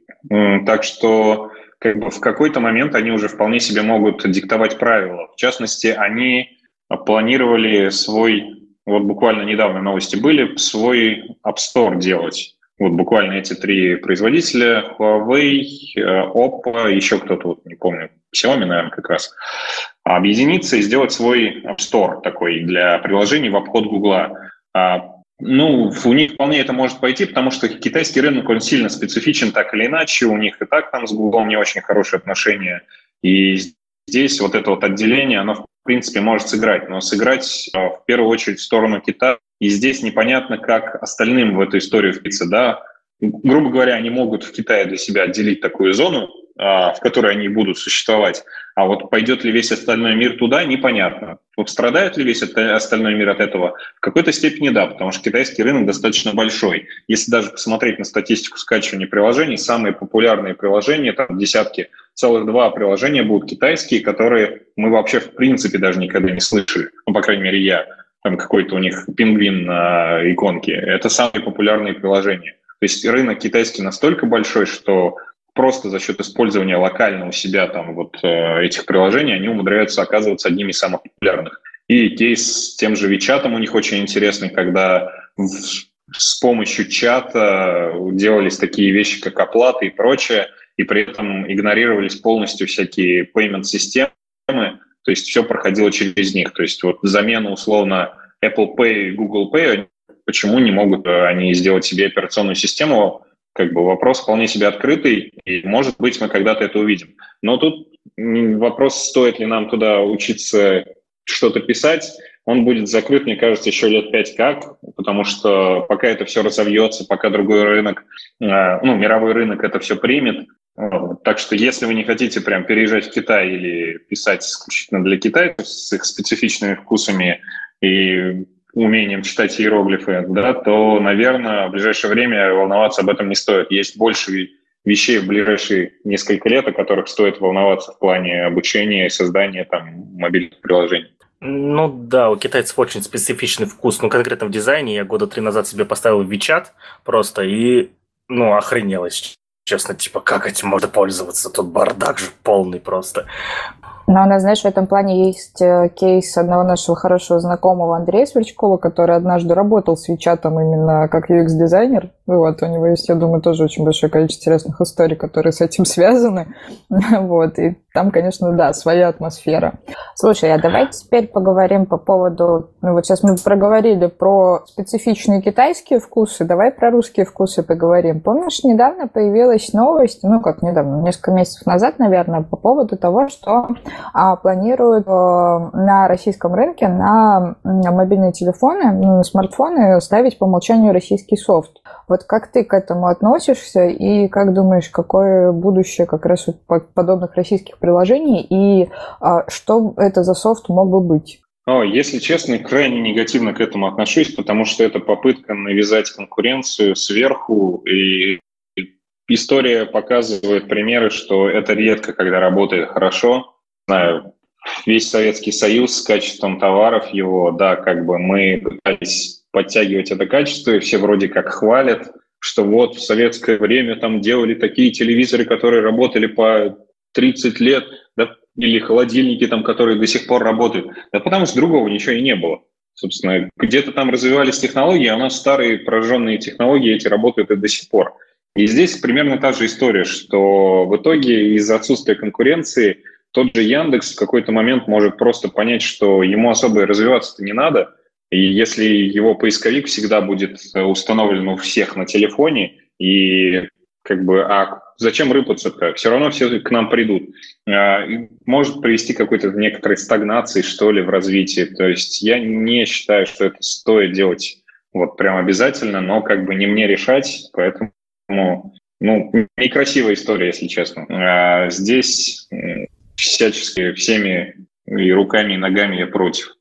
Так что как бы в какой-то момент они уже вполне себе могут диктовать правила. В частности, они планировали свой, вот буквально недавно новости были, свой App Store делать. Вот буквально эти три производителя, Huawei, Oppo, еще кто-то, вот не помню, Xiaomi, наверное, как раз, объединиться и сделать свой App Store такой для приложений в обход Гугла. Ну, у них вполне это может пойти, потому что китайский рынок, он сильно специфичен так или иначе, у них и так там с Google не очень хорошие отношения, и здесь вот это вот отделение, оно в принципе может сыграть, но сыграть э, в первую очередь в сторону Китая и здесь непонятно, как остальным в эту историю впиться, да. Грубо говоря, они могут в Китае для себя отделить такую зону, а, в которой они будут существовать. А вот пойдет ли весь остальной мир туда, непонятно. Вот страдает ли весь остальной мир от этого? В какой-то степени да, потому что китайский рынок достаточно большой. Если даже посмотреть на статистику скачивания приложений, самые популярные приложения, там десятки, целых два приложения будут китайские, которые мы вообще в принципе даже никогда не слышали. Ну, по крайней мере, я. Там какой-то у них пингвин на иконке. Это самые популярные приложения. То есть рынок китайский настолько большой, что просто за счет использования локально у себя там вот э, этих приложений они умудряются оказываться одними из самых популярных. И кейс с тем же Вичатом у них очень интересный, когда с помощью чата делались такие вещи, как оплата и прочее, и при этом игнорировались полностью всякие payment-системы, то есть все проходило через них. То есть вот замена условно Apple Pay и Google Pay, почему не могут э, они сделать себе операционную систему, как бы вопрос вполне себе открытый, и, может быть, мы когда-то это увидим. Но тут вопрос, стоит ли нам туда учиться что-то писать, он будет закрыт, мне кажется, еще лет пять как, потому что пока это все разовьется, пока другой рынок, э, ну, мировой рынок это все примет. Так что если вы не хотите прям переезжать в Китай или писать исключительно для китайцев с их специфичными вкусами и умением читать иероглифы, да, то, наверное, в ближайшее время волноваться об этом не стоит. Есть больше вещей в ближайшие несколько лет, о которых стоит волноваться в плане обучения и создания там мобильных приложений. Ну да, у китайцев очень специфичный вкус. Ну, конкретно в дизайне я года три назад себе поставил WeChat просто и, ну, охренел, честно. Типа, как этим можно пользоваться? Тут бардак же полный просто. Но у нас, знаешь, в этом плане есть э, кейс одного нашего хорошего знакомого Андрея Сверчкова, который однажды работал с Вичатом именно как UX-дизайнер. Вот, у него есть, я думаю, тоже очень большое количество интересных историй, которые с этим связаны. Вот, и там, конечно, да, своя атмосфера. Слушай, а давай теперь поговорим по поводу... Ну, вот сейчас мы проговорили про специфичные китайские вкусы, давай про русские вкусы поговорим. Помнишь, недавно появилась новость, ну, как недавно, несколько месяцев назад, наверное, по поводу того, что а, планируют а, на российском рынке на, на мобильные телефоны, на смартфоны ставить по умолчанию российский софт. Вот как ты к этому относишься и как думаешь, какое будущее как раз подобных российских приложений и а, что это за софт мог бы быть? О, если честно, крайне негативно к этому отношусь, потому что это попытка навязать конкуренцию сверху, и история показывает примеры, что это редко, когда работает хорошо знаю, весь Советский Союз с качеством товаров его, да, как бы мы пытались подтягивать это качество, и все вроде как хвалят, что вот в советское время там делали такие телевизоры, которые работали по 30 лет, да, или холодильники там, которые до сих пор работают. Да потому что другого ничего и не было. Собственно, где-то там развивались технологии, а у нас старые пораженные технологии эти работают и до сих пор. И здесь примерно та же история, что в итоге из-за отсутствия конкуренции – тот же Яндекс в какой-то момент может просто понять, что ему особо развиваться-то не надо, и если его поисковик всегда будет установлен у всех на телефоне, и как бы, а зачем рыпаться-то? Все равно все к нам придут. А, может привести к какой-то некоторой стагнации, что ли, в развитии. То есть я не считаю, что это стоит делать вот прям обязательно, но как бы не мне решать, поэтому, ну, некрасивая история, если честно. А здесь всячески всеми и руками, и ногами я против.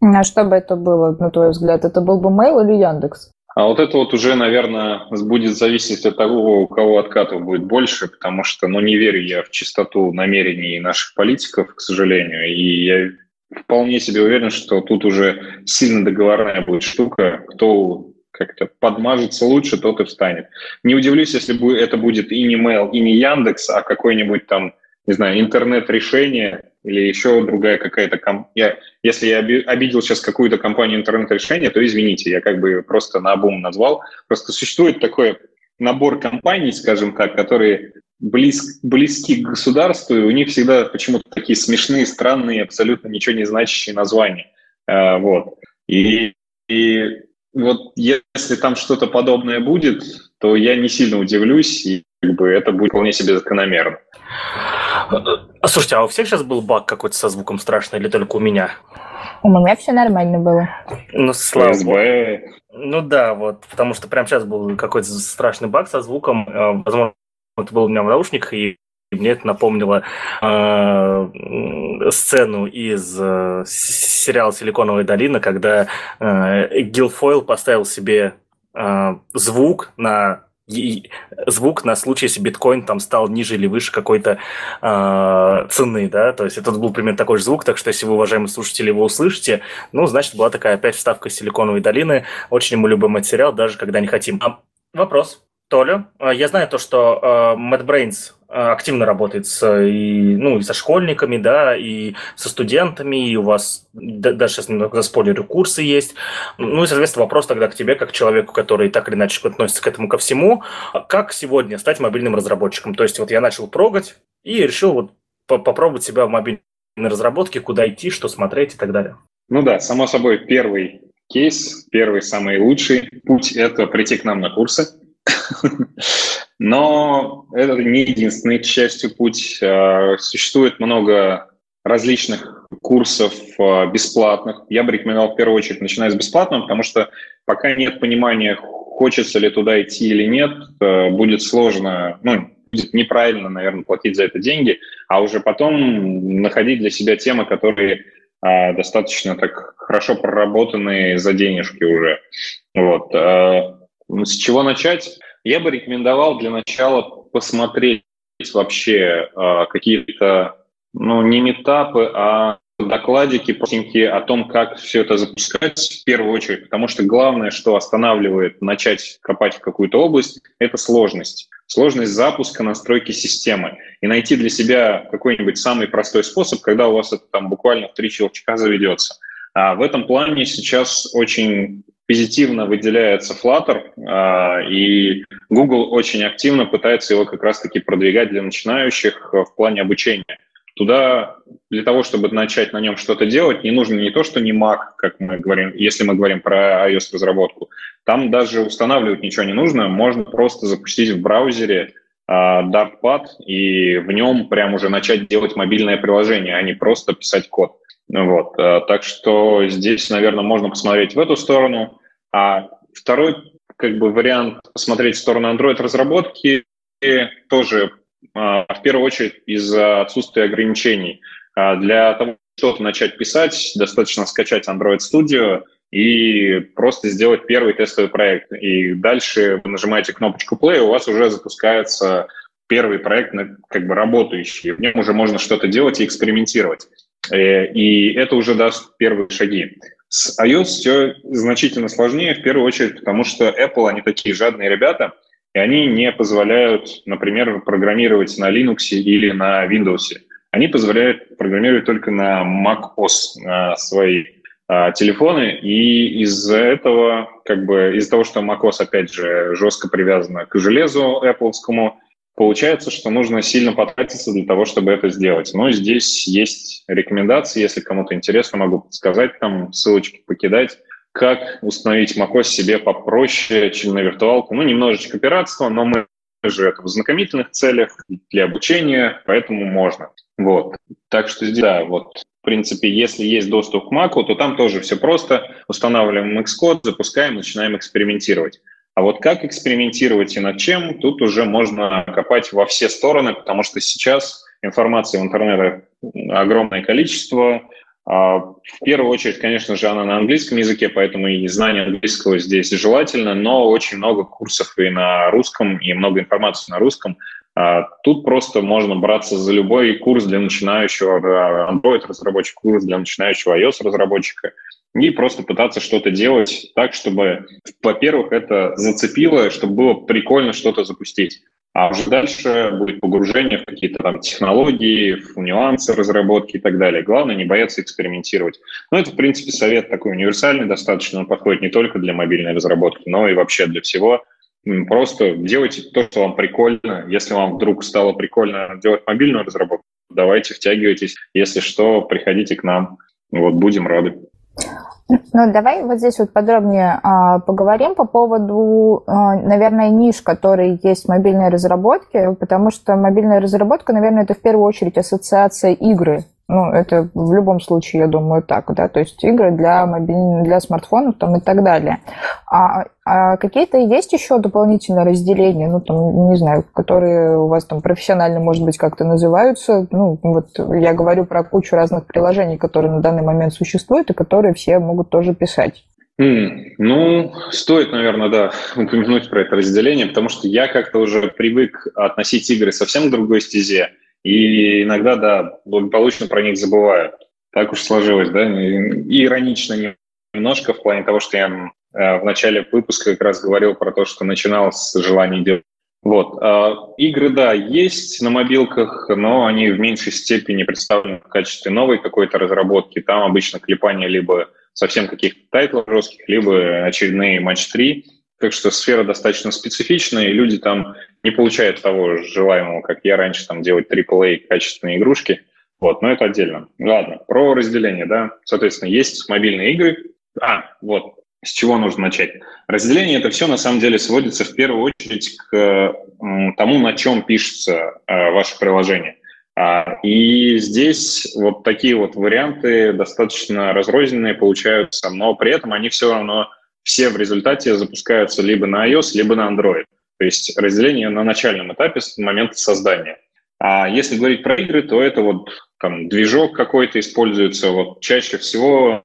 А что бы это было, на твой взгляд? Это был бы Mail или Яндекс? А вот это вот уже, наверное, будет зависеть от того, у кого откатов будет больше, потому что, ну, не верю я в чистоту намерений наших политиков, к сожалению, и я вполне себе уверен, что тут уже сильно договорная будет штука, кто как-то подмажется лучше, тот и встанет. Не удивлюсь, если это будет и не Mail, и не Яндекс, а какой-нибудь там не знаю, интернет-решение или еще другая какая-то компания. Если я обидел сейчас какую-то компанию интернет-решения, то извините, я как бы просто на обум назвал. Просто существует такой набор компаний, скажем так, которые близ, близки к государству, и у них всегда почему-то такие смешные, странные, абсолютно ничего не значащие названия. А, вот. И, и вот если там что-то подобное будет, то я не сильно удивлюсь, и как бы это будет вполне себе закономерно. А, слушайте, а у всех сейчас был баг какой-то со звуком страшный или только у меня? У меня все нормально было. Ну, слава богу. Ну да, вот, потому что прямо сейчас был какой-то страшный баг со звуком. Э, возможно, это был у меня в наушниках, и мне это напомнило э, сцену из э, сериала «Силиконовая долина», когда э, Гилфойл поставил себе э, звук на звук на случай, если биткоин там стал ниже или выше какой-то э, цены, да, то есть это был примерно такой же звук, так что если вы, уважаемые слушатели, его услышите, ну, значит, была такая опять вставка Силиконовой долины, очень мы любим этот сериал, даже когда не хотим. А, вопрос, Толя, а, я знаю то, что э, MadBrains Э, активно работает с, и, ну, и со школьниками, да, и со студентами, и у вас даже сейчас немного заспойлерю, курсы есть. Ну и, соответственно, вопрос тогда к тебе, как человеку, который так или иначе относится к этому ко всему. Как сегодня стать мобильным разработчиком? То есть вот я начал прогать и решил вот попробовать себя в мобильной разработке, куда идти, что смотреть и так далее. Ну да, само собой, первый кейс, первый самый лучший путь – это прийти к нам на курсы. Но это не единственный, к счастью, путь. А, существует много различных курсов а, бесплатных. Я бы рекомендовал в первую очередь начинать с бесплатного, потому что пока нет понимания, хочется ли туда идти или нет, а, будет сложно, ну, будет неправильно, наверное, платить за это деньги, а уже потом находить для себя темы, которые достаточно так хорошо проработанные за денежки уже. Вот. С чего начать? Я бы рекомендовал для начала посмотреть вообще э, какие-то, ну, не метапы, а докладики простенькие о том, как все это запускать в первую очередь, потому что главное, что останавливает начать копать в какую-то область, это сложность. Сложность запуска, настройки системы. И найти для себя какой-нибудь самый простой способ, когда у вас это там буквально в три щелчка заведется. А в этом плане сейчас очень позитивно выделяется Flutter, а, и Google очень активно пытается его как раз-таки продвигать для начинающих в плане обучения. Туда для того, чтобы начать на нем что-то делать, не нужно не то, что не Mac, как мы говорим, если мы говорим про iOS-разработку. Там даже устанавливать ничего не нужно, можно просто запустить в браузере а, Dartpad и в нем прям уже начать делать мобильное приложение, а не просто писать код. Вот. Э, так что здесь, наверное, можно посмотреть в эту сторону. А второй как бы вариант посмотреть в сторону Android-разработки тоже а, в первую очередь из-за отсутствия ограничений. А, для того, чтобы начать писать, достаточно скачать Android Studio и просто сделать первый тестовый проект. И дальше вы нажимаете кнопочку Play, у вас уже запускается первый проект, как бы работающий. В нем уже можно что-то делать и экспериментировать. Э, и это уже даст первые шаги. С iOS все значительно сложнее, в первую очередь, потому что Apple, они такие жадные ребята, и они не позволяют, например, программировать на Linux или на Windows. Они позволяют программировать только на macOS на свои а, телефоны, и из-за этого, как бы, из-за того, что macOS, опять же, жестко привязана к железу Apple, Получается, что нужно сильно потратиться для того, чтобы это сделать. Но здесь есть рекомендации, если кому-то интересно, могу подсказать, там ссылочки покидать, как установить macOS себе попроще, чем на виртуалку. Ну, немножечко пиратство, но мы же это в знакомительных целях, для обучения, поэтому можно. Вот. Так что здесь, да, вот в принципе, если есть доступ к Mac, то там тоже все просто. Устанавливаем Xcode, запускаем, начинаем экспериментировать. А вот как экспериментировать и над чем, тут уже можно копать во все стороны, потому что сейчас информации в интернете огромное количество. А, в первую очередь, конечно же, она на английском языке, поэтому и знание английского здесь желательно, но очень много курсов и на русском, и много информации на русском. А, тут просто можно браться за любой курс для начинающего Android-разработчика, курс для начинающего iOS-разработчика – и просто пытаться что-то делать так, чтобы, во-первых, это зацепило, чтобы было прикольно что-то запустить. А уже дальше будет погружение в какие-то там технологии, в нюансы разработки и так далее. Главное не бояться экспериментировать. Ну, это, в принципе, совет такой универсальный достаточно. Он подходит не только для мобильной разработки, но и вообще для всего. Просто делайте то, что вам прикольно. Если вам вдруг стало прикольно делать мобильную разработку, давайте втягивайтесь. Если что, приходите к нам. Вот, будем рады. Ну, давай вот здесь вот подробнее а, поговорим по поводу, а, наверное, ниш, которые есть в мобильной разработке, потому что мобильная разработка, наверное, это в первую очередь ассоциация игры. Ну, это в любом случае, я думаю, так, да, то есть игры для мобильных, для смартфонов там и так далее. А, а какие-то есть еще дополнительные разделения, ну, там, не знаю, которые у вас там профессионально, может быть, как-то называются? Ну, вот я говорю про кучу разных приложений, которые на данный момент существуют и которые все могут тоже писать. Mm, ну, стоит, наверное, да, упомянуть про это разделение, потому что я как-то уже привык относить игры совсем к другой стезе, и иногда, да, благополучно про них забываю. Так уж сложилось, да, иронично немножко в плане того, что я э, в начале выпуска как раз говорил про то, что начинал с желания делать. Вот. А, игры, да, есть на мобилках, но они в меньшей степени представлены в качестве новой какой-то разработки. Там обычно клепание либо совсем каких-то тайтлов жестких, либо очередные матч-3. Так что сфера достаточно специфичная, и люди там не получают того желаемого, как я раньше там делать AAA качественные игрушки. Вот, но это отдельно. Ладно, про разделение, да. Соответственно, есть мобильные игры. А, вот, с чего нужно начать? Разделение это все на самом деле сводится в первую очередь к тому, на чем пишется э, ваше приложение. А, и здесь вот такие вот варианты достаточно разрозненные получаются, но при этом они все равно все в результате запускаются либо на iOS, либо на Android. То есть разделение на начальном этапе с момента создания. А если говорить про игры, то это вот там движок какой-то используется. Вот чаще всего,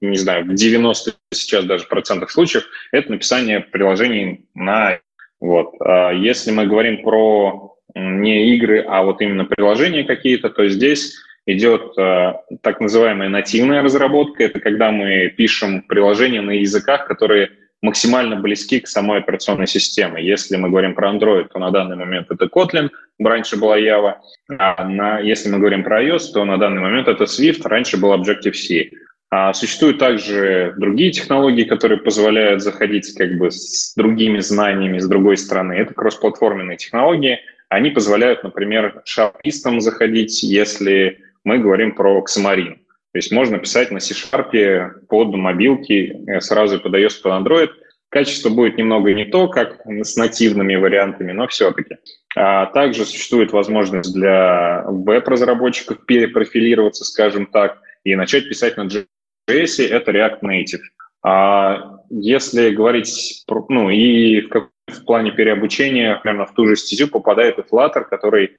не знаю, в 90 сейчас даже процентах случаев это написание приложений на вот. А если мы говорим про не игры, а вот именно приложения какие-то, то здесь идет э, так называемая нативная разработка. Это когда мы пишем приложения на языках, которые максимально близки к самой операционной системе. Если мы говорим про Android, то на данный момент это Kotlin, раньше была Java. А на, если мы говорим про iOS, то на данный момент это Swift, раньше был Objective-C. А существуют также другие технологии, которые позволяют заходить как бы с другими знаниями с другой стороны. Это кроссплатформенные технологии. Они позволяют, например, шапистам заходить, если мы говорим про Xamarin. То есть можно писать на C-Sharp под мобилки, э, сразу под iOS, под Android. Качество будет немного не то, как с нативными вариантами, но все-таки. А также существует возможность для веб-разработчиков перепрофилироваться, скажем так, и начать писать на JS, это React Native. А если говорить, про, ну и в, в плане переобучения, примерно в ту же стезю попадает и Flutter, который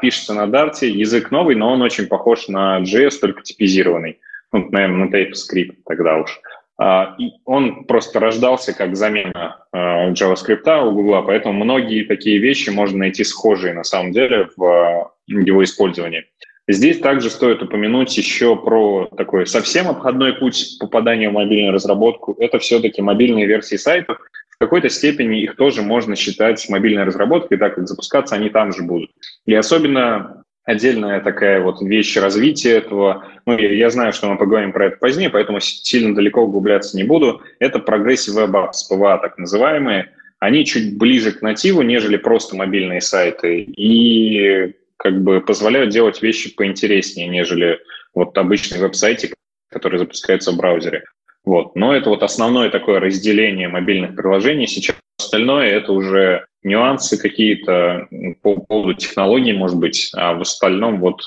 пишется на Dart, язык новый, но он очень похож на JS, только типизированный. Ну, наверное, на TypeScript тогда уж. А, и он просто рождался как замена а, JavaScript у Google, поэтому многие такие вещи можно найти схожие на самом деле в его использовании. Здесь также стоит упомянуть еще про такой совсем обходной путь попадания в мобильную разработку. Это все-таки мобильные версии сайтов, какой-то степени их тоже можно считать мобильной разработкой, так как запускаться они там же будут. И особенно отдельная такая вот вещь развития этого, ну, я, я знаю, что мы поговорим про это позднее, поэтому сильно далеко углубляться не буду, это Progressive Web Apps, PWA так называемые, они чуть ближе к нативу, нежели просто мобильные сайты, и как бы позволяют делать вещи поинтереснее, нежели вот обычный веб-сайтик, который запускается в браузере. Вот. Но это вот основное такое разделение мобильных приложений. Сейчас остальное это уже нюансы какие-то по поводу технологий, может быть, а в остальном вот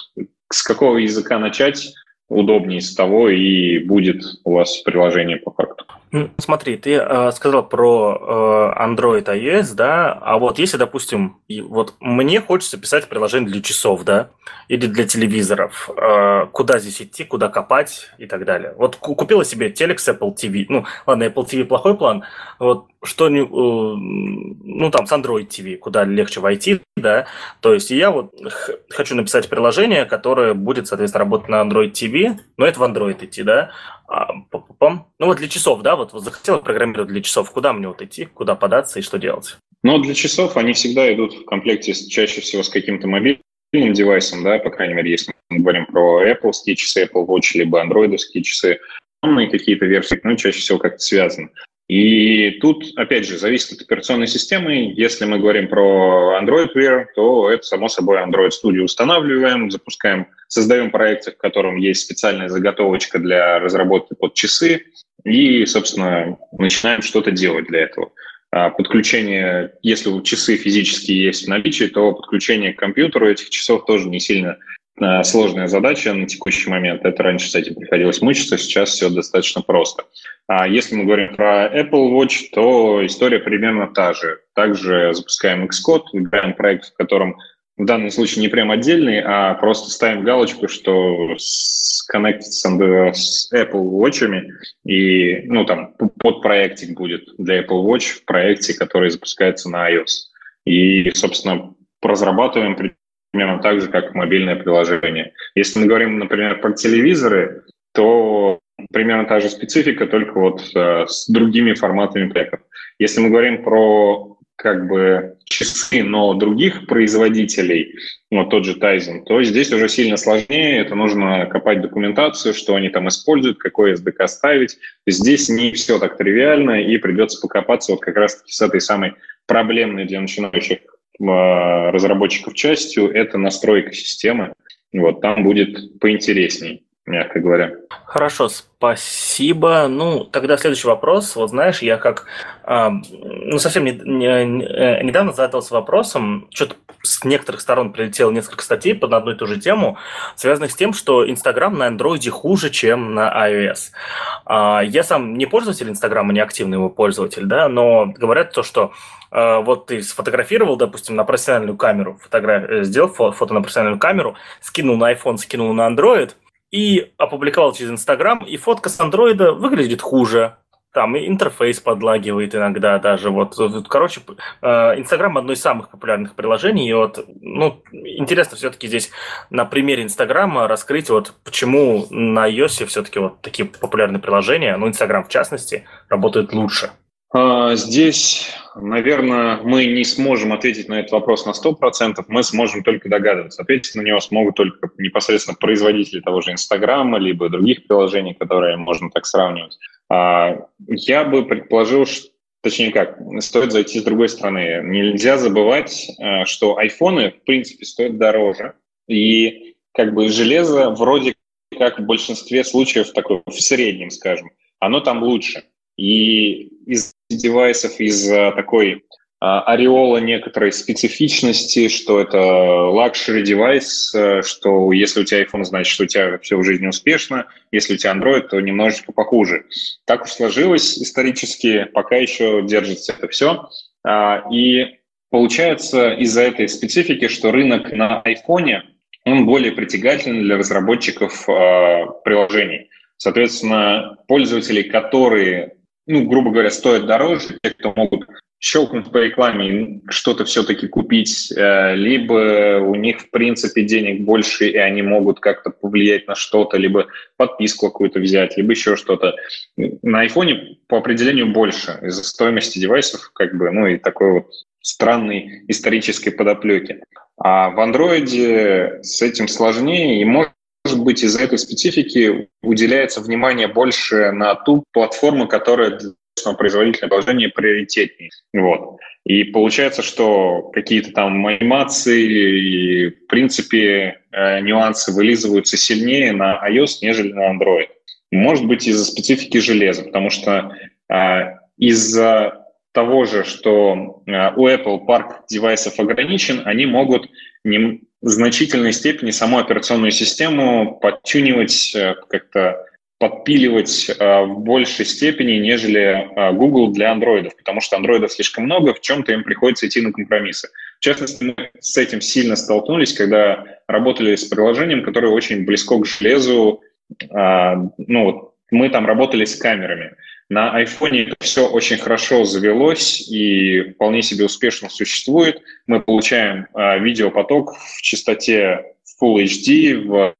с какого языка начать удобнее с того и будет у вас приложение по факту. Смотри, ты э, сказал про э, Android iOS, да, а вот если, допустим, вот мне хочется писать приложение для часов, да, или для телевизоров, э, куда здесь идти, куда копать и так далее. Вот купила себе телек с Apple TV, ну, ладно, Apple TV плохой план, вот что, э, ну, там, с Android TV, куда легче войти, да, то есть я вот хочу написать приложение, которое будет, соответственно, работать на Android TV, но это в Android идти, да, ну вот для часов, да, вот, вот захотел программировать для часов, куда мне вот идти, куда податься и что делать? Ну, для часов они всегда идут в комплекте чаще всего с каким-то мобильным девайсом, да, по крайней мере, если мы говорим про Apple часы, Apple Watch, либо андроидовские часы, какие-то версии, ну, чаще всего как-то связаны. И тут, опять же, зависит от операционной системы. Если мы говорим про Android Wear, то это, само собой, Android Studio устанавливаем, запускаем, создаем проект, в котором есть специальная заготовочка для разработки под часы, и, собственно, начинаем что-то делать для этого. А подключение, если часы физически есть в наличии, то подключение к компьютеру этих часов тоже не сильно сложная задача на текущий момент. Это раньше с этим приходилось мучиться, сейчас все достаточно просто. А если мы говорим про Apple Watch, то история примерно та же. Также запускаем Xcode, выбираем проект, в котором в данном случае не прям отдельный, а просто ставим галочку, что коннектится с Apple Watch, и, ну, там, под проектик будет для Apple Watch в проекте, который запускается на iOS. И, собственно, разрабатываем примерно так же, как мобильное приложение. Если мы говорим, например, про телевизоры, то примерно та же специфика, только вот э, с другими форматами пеков. Если мы говорим про как бы часы, но других производителей, вот тот же Tizen, то здесь уже сильно сложнее, это нужно копать документацию, что они там используют, какой SDK ставить. Здесь не все так тривиально, и придется покопаться вот как раз-таки с этой самой проблемной для начинающих разработчиков частью, это настройка системы. Вот, там будет поинтересней мягко говоря. Хорошо, спасибо. Ну, тогда следующий вопрос. Вот знаешь, я как э, ну, совсем не, не, э, недавно задался вопросом, что-то с некоторых сторон прилетело несколько статей под одну и ту же тему, связанных с тем, что Инстаграм на андроиде хуже, чем на iOS. Э, я сам не пользователь Инстаграма, не активный его пользователь, да, но говорят то, что э, вот ты сфотографировал, допустим, на профессиональную камеру, фотограф... Э, сделал фото на профессиональную камеру, скинул на iPhone, скинул на Android, и опубликовал через Инстаграм, и фотка с андроида выглядит хуже. Там интерфейс подлагивает иногда даже. Вот, короче, э, Инстаграм одно из самых популярных приложений. И вот, ну, интересно все-таки здесь на примере Инстаграма раскрыть, вот почему на iOS все-таки вот такие популярные приложения, ну, Инстаграм в частности, работают лучше. А, здесь, наверное, мы не сможем ответить на этот вопрос на 100%, мы сможем только догадываться. Ответить на него смогут только непосредственно производители того же Инстаграма, либо других приложений, которые можно так сравнивать. А, я бы предположил, что Точнее как, стоит зайти с другой стороны. Нельзя забывать, э, что айфоны, в принципе, стоят дороже. И как бы железо вроде как в большинстве случаев, такое в среднем, скажем, оно там лучше. И из девайсов, из такой а, ореола некоторой специфичности, что это luxury девайс, э, что если у тебя iPhone, значит, что у тебя все в жизни успешно, если у тебя Android, то немножечко похуже. Так уж сложилось исторически, пока еще держится это все. А, и получается из-за этой специфики, что рынок на iPhone, он более притягательный для разработчиков приложений. Соответственно, пользователи, которые ну, грубо говоря, стоят дороже, те, кто могут щелкнуть по рекламе и что-то все-таки купить, э, либо у них, в принципе, денег больше, и они могут как-то повлиять на что-то, либо подписку какую-то взять, либо еще что-то. На айфоне по определению больше из-за стоимости девайсов, как бы, ну и такой вот странной исторической подоплеки. А в андроиде с этим сложнее, и может может быть, из-за этой специфики уделяется внимание больше на ту платформу, которая для производителя приложения приоритетнее. Вот. И получается, что какие-то там анимации и, в принципе, э, нюансы вылизываются сильнее на iOS, нежели на Android. Может быть, из-за специфики железа, потому что э, из-за того же, что э, у Apple парк девайсов ограничен, они могут не, в значительной степени саму операционную систему подтюнивать, э, как-то подпиливать э, в большей степени, нежели э, Google для андроидов, потому что андроидов слишком много, в чем-то им приходится идти на компромиссы. В частности, мы с этим сильно столкнулись, когда работали с приложением, которое очень близко к железу. Ну, мы там работали с камерами. На iPhone это все очень хорошо завелось и вполне себе успешно существует. Мы получаем э, видеопоток в частоте Full HD в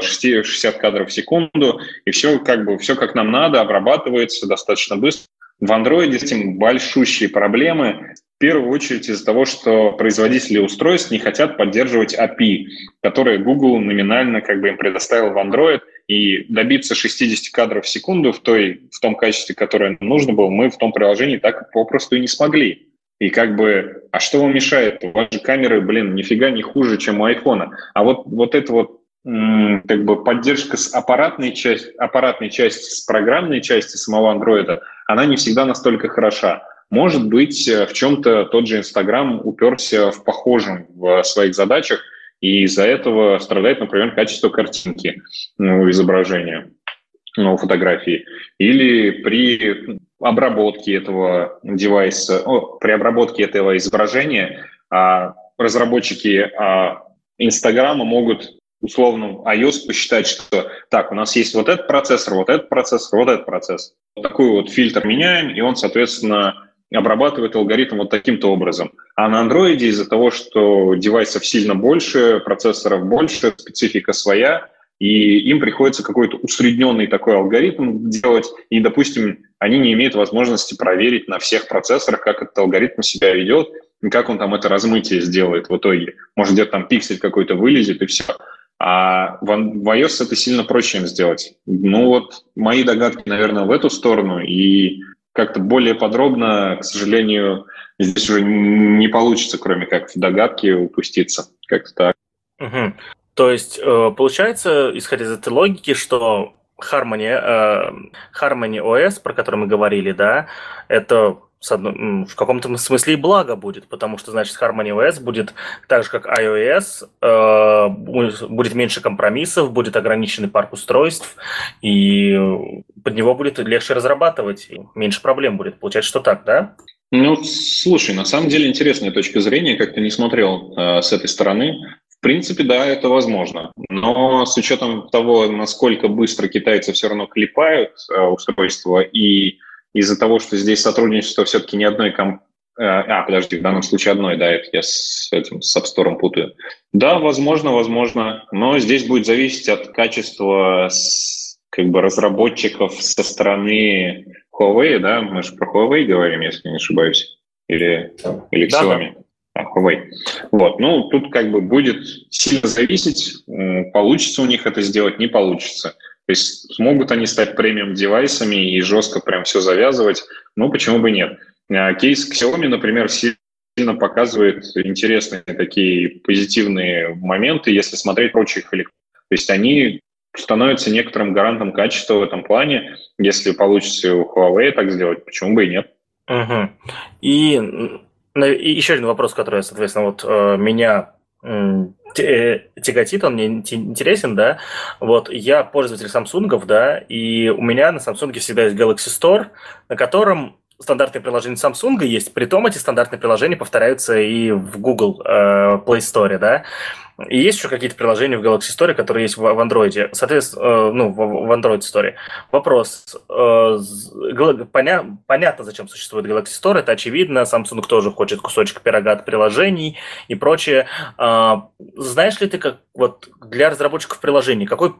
60 кадров в секунду, и все как бы все как нам надо, обрабатывается достаточно быстро. В Android с этим большущие проблемы. В первую очередь из-за того, что производители устройств не хотят поддерживать API, которые Google номинально как бы им предоставил в Android – и добиться 60 кадров в секунду в, той, в том качестве, которое нужно было, мы в том приложении так попросту и не смогли. И как бы, а что вам мешает? У вас же камеры, блин, нифига не хуже, чем у айфона. А вот, вот это вот как бы поддержка с аппаратной части, аппаратной части, с программной части самого андроида, она не всегда настолько хороша. Может быть, в чем-то тот же Инстаграм уперся в похожем в своих задачах, и из-за этого страдает, например, качество картинки, ну, изображения, ну, фотографии. Или при обработке этого девайса, о, при обработке этого изображения а, разработчики а, Инстаграма могут условно iOS посчитать, что так, у нас есть вот этот процессор, вот этот процессор, вот этот процессор. Вот такой вот фильтр меняем, и он, соответственно, обрабатывает алгоритм вот таким-то образом. А на андроиде из-за того, что девайсов сильно больше, процессоров больше, специфика своя, и им приходится какой-то усредненный такой алгоритм делать, и, допустим, они не имеют возможности проверить на всех процессорах, как этот алгоритм себя ведет, и как он там это размытие сделает в итоге. Может, где-то там пиксель какой-то вылезет, и все. А в iOS это сильно проще им сделать. Ну вот мои догадки, наверное, в эту сторону, и как-то более подробно, к сожалению, здесь уже не получится, кроме как в догадки упуститься. Как-то так. Угу. То есть, э, получается, исходя из этой логики, что Harmony, э, Harmony OS, про который мы говорили, да, это в каком-то смысле и благо будет, потому что, значит, Harmony OS будет так же, как iOS, э, будет меньше компромиссов, будет ограниченный парк устройств, и под него будет легче разрабатывать, меньше проблем будет. Получается, что так, да? Ну, слушай, на самом деле интересная точка зрения, как ты не смотрел э, с этой стороны. В принципе, да, это возможно. Но с учетом того, насколько быстро китайцы все равно клепают э, устройство и из-за того, что здесь сотрудничество все-таки не одной комп... Э, а, подожди, в данном случае одной, да, это я с этим, с App Store путаю. Да, возможно, возможно, но здесь будет зависеть от качества как бы разработчиков со стороны Huawei, да, мы же про Huawei говорим, если не ошибаюсь, или, или Xiaomi. Да, да. Huawei. Вот, ну, тут как бы будет сильно зависеть, получится у них это сделать, не получится. То есть смогут они стать премиум-девайсами и жестко прям все завязывать? Ну, почему бы нет? А, кейс Xiaomi, например, сильно показывает интересные такие позитивные моменты, если смотреть прочих электронов. То есть они становятся некоторым гарантом качества в этом плане. Если получится у Huawei так сделать, почему бы и нет? Угу. И, и еще один вопрос, который, соответственно, вот э, меня тяготит, он мне интересен, да. Вот я пользователь Samsung, да, и у меня на Samsung всегда есть Galaxy Store, на котором стандартные приложения Samsung есть, при том эти стандартные приложения повторяются и в Google э, Play Store, да. И есть еще какие-то приложения в Galaxy Store, которые есть в, в Android. Соответственно, э, ну, в, в Android Store. Вопрос. Э, поня, понятно, зачем существует Galaxy Store, это очевидно. Samsung тоже хочет кусочек пирога от приложений и прочее. Э, знаешь ли ты, как вот для разработчиков приложений, какой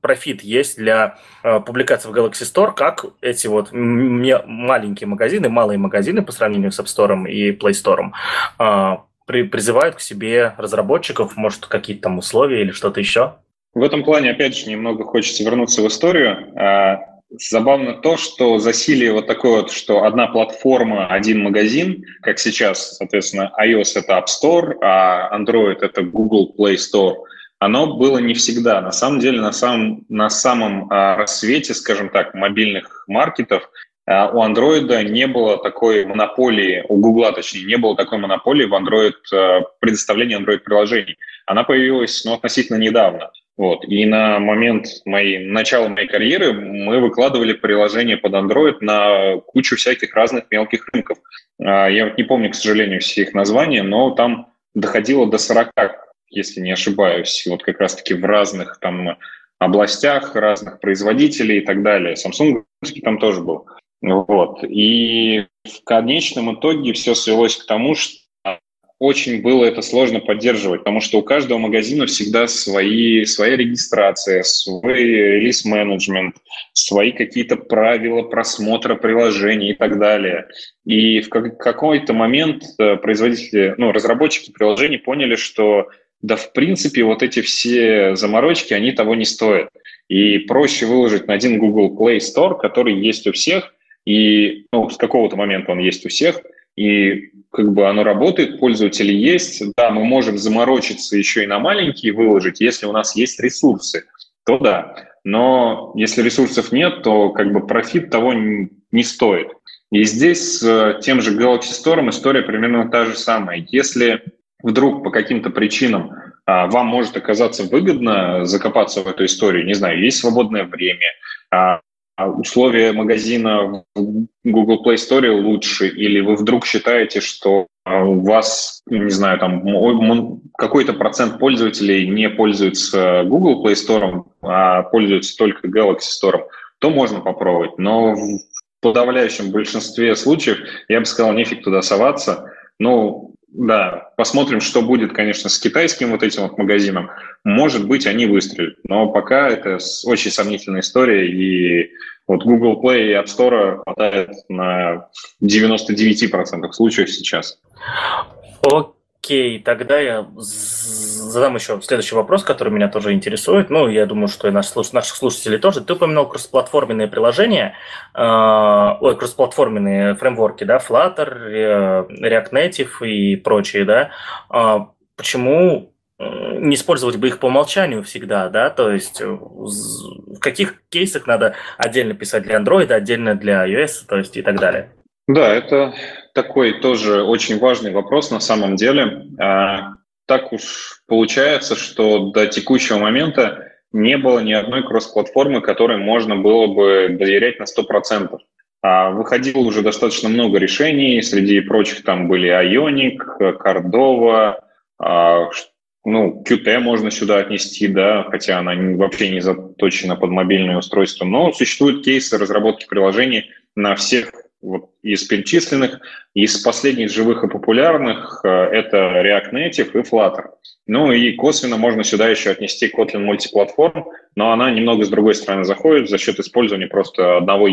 профит есть для э, публикации в Galaxy Store, как эти вот маленькие магазины, малые магазины по сравнению с App Store и Play Store э, при, призывают к себе разработчиков, может, какие-то там условия или что-то еще? В этом плане, опять же, немного хочется вернуться в историю. А, забавно то, что засилие вот такое вот, что одна платформа, один магазин, как сейчас, соответственно, iOS — это App Store, а Android — это Google Play Store, оно было не всегда. На самом деле, на самом, на самом рассвете, скажем так, мобильных маркетов у Android не было такой монополии, у Google, точнее, не было такой монополии в Android, э, предоставлении Android-приложений. Она появилась ну, относительно недавно. Вот. И на момент моей, начала моей карьеры мы выкладывали приложения под Android на кучу всяких разных мелких рынков. А, я не помню, к сожалению, все их названия, но там доходило до 40, если не ошибаюсь, вот как раз-таки в разных там областях, разных производителей и так далее. Samsung там тоже был. Вот. И в конечном итоге все свелось к тому, что очень было это сложно поддерживать, потому что у каждого магазина всегда свои, своя регистрация, свой релиз-менеджмент, свои какие-то правила просмотра приложений и так далее. И в какой-то момент э, производители, ну, разработчики приложений поняли, что да, в принципе, вот эти все заморочки, они того не стоят. И проще выложить на один Google Play Store, который есть у всех, и ну, с какого-то момента он есть у всех, и как бы оно работает, пользователи есть. Да, мы можем заморочиться еще и на маленькие выложить, если у нас есть ресурсы, то да. Но если ресурсов нет, то как бы профит того не стоит. И здесь с тем же Galaxy Store история примерно та же самая. Если вдруг по каким-то причинам а, вам может оказаться выгодно закопаться в эту историю, не знаю, есть свободное время, а, условия магазина в Google Play Store лучше, или вы вдруг считаете, что у вас, не знаю, там какой-то процент пользователей не пользуется Google Play Store, а пользуются только Galaxy Store, то можно попробовать. Но в подавляющем большинстве случаев я бы сказал, нефиг туда соваться. Ну, да, посмотрим, что будет, конечно, с китайским вот этим вот магазином. Может быть, они выстрелят, но пока это очень сомнительная история, и вот Google Play и App Store хватает на 99% случаев сейчас. Окей, тогда я задам еще следующий вопрос, который меня тоже интересует. Ну, я думаю, что и наших, наших слушателей тоже. Ты упомянул кроссплатформенные приложения, э, ой, кроссплатформенные фреймворки, да, Flutter, э, React Native и прочие, да. Э, почему не использовать бы их по умолчанию всегда, да, то есть в каких кейсах надо отдельно писать для Android, отдельно для iOS, то есть и так далее. Да, это такой тоже очень важный вопрос на самом деле. А, так уж получается, что до текущего момента не было ни одной кросс-платформы, которой можно было бы доверять на 100%. А выходило уже достаточно много решений, среди прочих там были Ionic, Cordova, а, ну, Qt можно сюда отнести, да, хотя она вообще не заточена под мобильное устройство, но существуют кейсы разработки приложений на всех вот из перечисленных, из последних живых и популярных э, это React Native и Flutter. Ну и косвенно можно сюда еще отнести Kotlin мультиплатформ, но она немного с другой стороны заходит за счет использования просто одного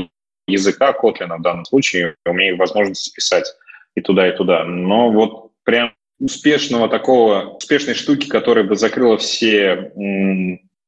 языка Kotlin в данном случае, умею возможность писать и туда, и туда. Но вот прям успешного такого, успешной штуки, которая бы закрыла все,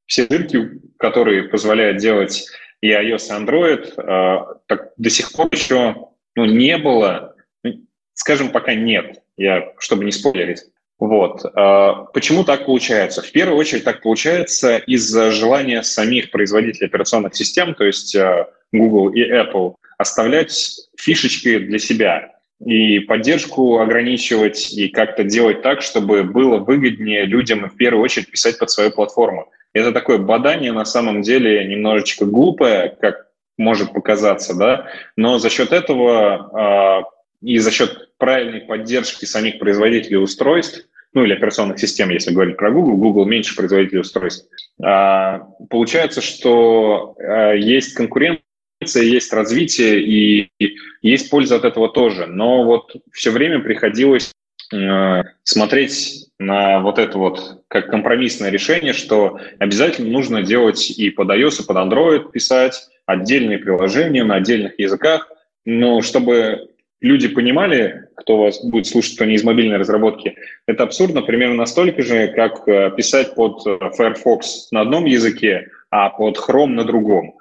все дырки, которые позволяют делать и iOS, и Android, а, так до сих пор еще ну, не было, ну, скажем, пока нет, я, чтобы не спойлерить. Вот. А, почему так получается? В первую очередь так получается из-за желания самих производителей операционных систем, то есть а, Google и Apple, оставлять фишечки для себя и поддержку ограничивать, и как-то делать так, чтобы было выгоднее людям в первую очередь писать под свою платформу. Это такое бадание на самом деле немножечко глупое, как может показаться, да, но за счет этого э, и за счет правильной поддержки самих производителей устройств, ну или операционных систем, если говорить про Google, Google меньше производителей устройств, э, получается, что э, есть конкуренция, есть развитие и, есть польза от этого тоже. Но вот все время приходилось смотреть на вот это вот как компромиссное решение, что обязательно нужно делать и под iOS, и под Android писать отдельные приложения на отдельных языках, но чтобы люди понимали, кто вас будет слушать, кто не из мобильной разработки, это абсурдно примерно настолько же, как э, писать под э, Firefox на одном языке, а под Chrome на другом.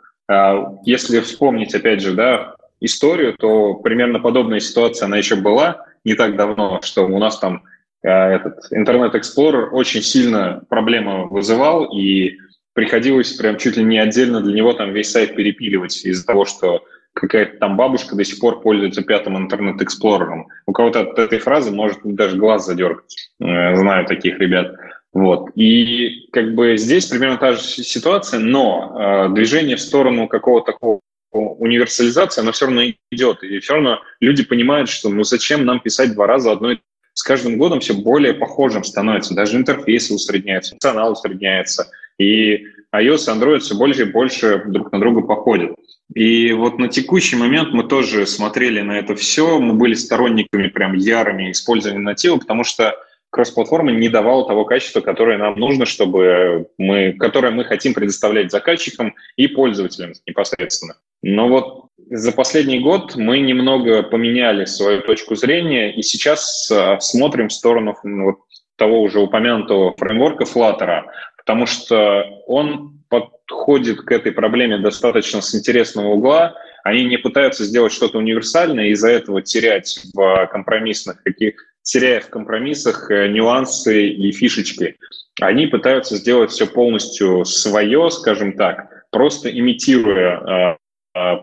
Если вспомнить, опять же, да, историю, то примерно подобная ситуация, она еще была – не так давно, что у нас там э, этот Internet Explorer очень сильно проблемы вызывал, и приходилось прям чуть ли не отдельно для него там весь сайт перепиливать из-за того, что какая-то там бабушка до сих пор пользуется пятым интернет эксплорером. У кого-то от этой фразы может даже глаз задергать. Э, знаю таких ребят. Вот. И как бы здесь примерно та же ситуация, но э, движение в сторону какого-то такого универсализация, она все равно идет. И все равно люди понимают, что ну зачем нам писать два раза одно и с каждым годом все более похожим становится. Даже интерфейсы усредняются, функционал усредняется. И iOS и Android все больше и больше друг на друга походят. И вот на текущий момент мы тоже смотрели на это все. Мы были сторонниками прям ярыми использования натива, потому что кросс-платформа не давала того качества, которое нам нужно, чтобы мы, которое мы хотим предоставлять заказчикам и пользователям непосредственно. Но вот за последний год мы немного поменяли свою точку зрения и сейчас а, смотрим в сторону ну, вот того уже упомянутого фреймворка Flutter, потому что он подходит к этой проблеме достаточно с интересного угла. Они не пытаются сделать что-то универсальное, и из-за этого терять в компромиссных каких теряя в компромиссах э, нюансы и фишечки. Они пытаются сделать все полностью свое, скажем так, просто имитируя э,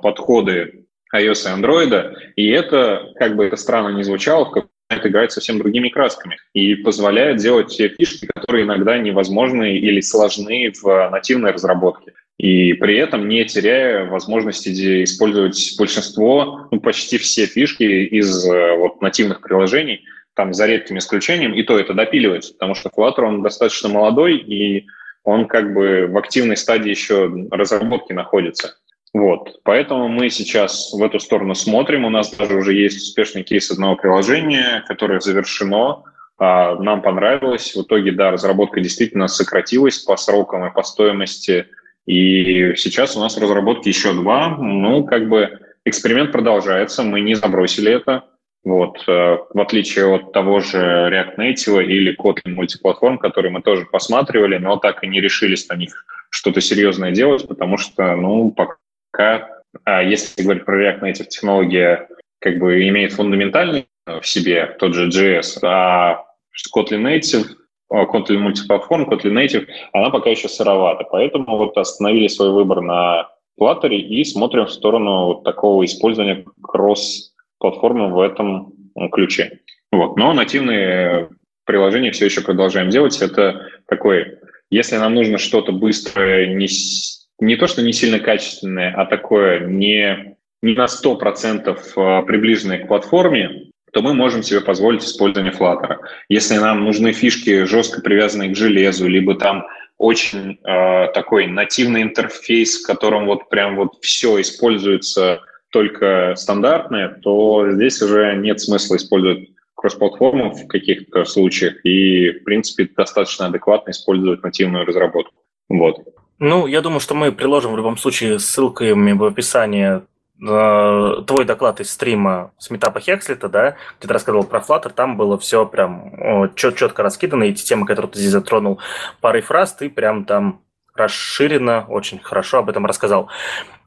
подходы iOS и Android, и это, как бы это странно ни звучало, в играть совсем другими красками и позволяет делать те фишки, которые иногда невозможны или сложны в нативной разработке. И при этом не теряя возможности использовать большинство, ну, почти все фишки из э, вот, нативных приложений, там за редким исключением, и то это допиливается, потому что Flutter, он достаточно молодой, и он как бы в активной стадии еще разработки находится. Вот, поэтому мы сейчас в эту сторону смотрим. У нас даже уже есть успешный кейс одного приложения, которое завершено. А, нам понравилось. В итоге, да, разработка действительно сократилась по срокам и по стоимости. И сейчас у нас в разработке еще два. Ну, как бы эксперимент продолжается, мы не забросили это. Вот, э, в отличие от того же React Native или Kotlin мультиплатформ, которые мы тоже посматривали, но так и не решились на них что-то серьезное делать, потому что, ну, пока а если говорить про React Native, технология как бы имеет фундаментальный в себе тот же JS, а Kotlin Native, а, Kotlin мультиплатформ, Kotlin Native, она пока еще сыровата. Поэтому вот остановили свой выбор на Flutter и смотрим в сторону вот такого использования кросс-платформы в этом ключе. Вот. Но нативные приложения все еще продолжаем делать. Это такой, если нам нужно что-то быстрое, не не то, что не сильно качественное, а такое не, не на 100% а, приближенное к платформе, то мы можем себе позволить использование Flutter. Если нам нужны фишки, жестко привязанные к железу, либо там очень э, такой нативный интерфейс, в котором вот прям вот все используется только стандартное, то здесь уже нет смысла использовать кроссплатформу в каких-то случаях и, в принципе, достаточно адекватно использовать нативную разработку. Вот. Ну, я думаю, что мы приложим в любом случае ссылками в описании э, твой доклад из стрима с метапа Хекслита, да, где ты рассказывал про Flutter, там было все прям чет четко раскидано, эти темы, которые ты здесь затронул парой фраз, ты прям там расширенно, очень хорошо об этом рассказал.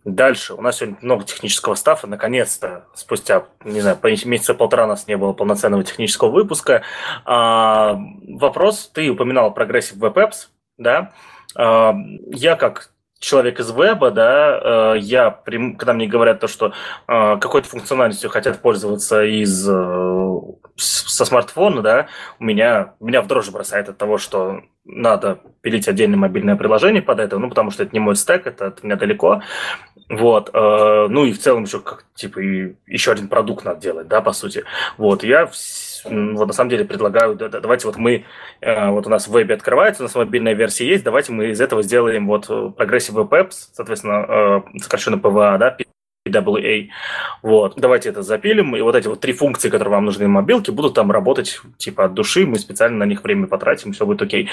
Дальше. У нас сегодня много технического стафа. Наконец-то, спустя, не знаю, месяца полтора у нас не было полноценного технического выпуска. А, вопрос. Ты упоминал Web Apps, да? Я как человек из веба, да, э, я, когда мне говорят то, что э, какой-то функциональностью хотят пользоваться из, э, со смартфона, да, у меня, меня в дрожь бросает от того, что надо пилить отдельное мобильное приложение под это, ну, потому что это не мой стек, это от меня далеко. Вот, ну и в целом еще как, типа, еще один продукт надо делать, да, по сути. Вот, я вот на самом деле предлагаю, да, да, давайте вот мы, э, вот у нас в вебе открывается, у нас мобильная версия есть, давайте мы из этого сделаем вот Progressive Web Apps, соответственно, э, сокращенно PWA, да, PWA. Вот, давайте это запилим, и вот эти вот три функции, которые вам нужны в мобилке, будут там работать типа от души, мы специально на них время потратим, все будет окей.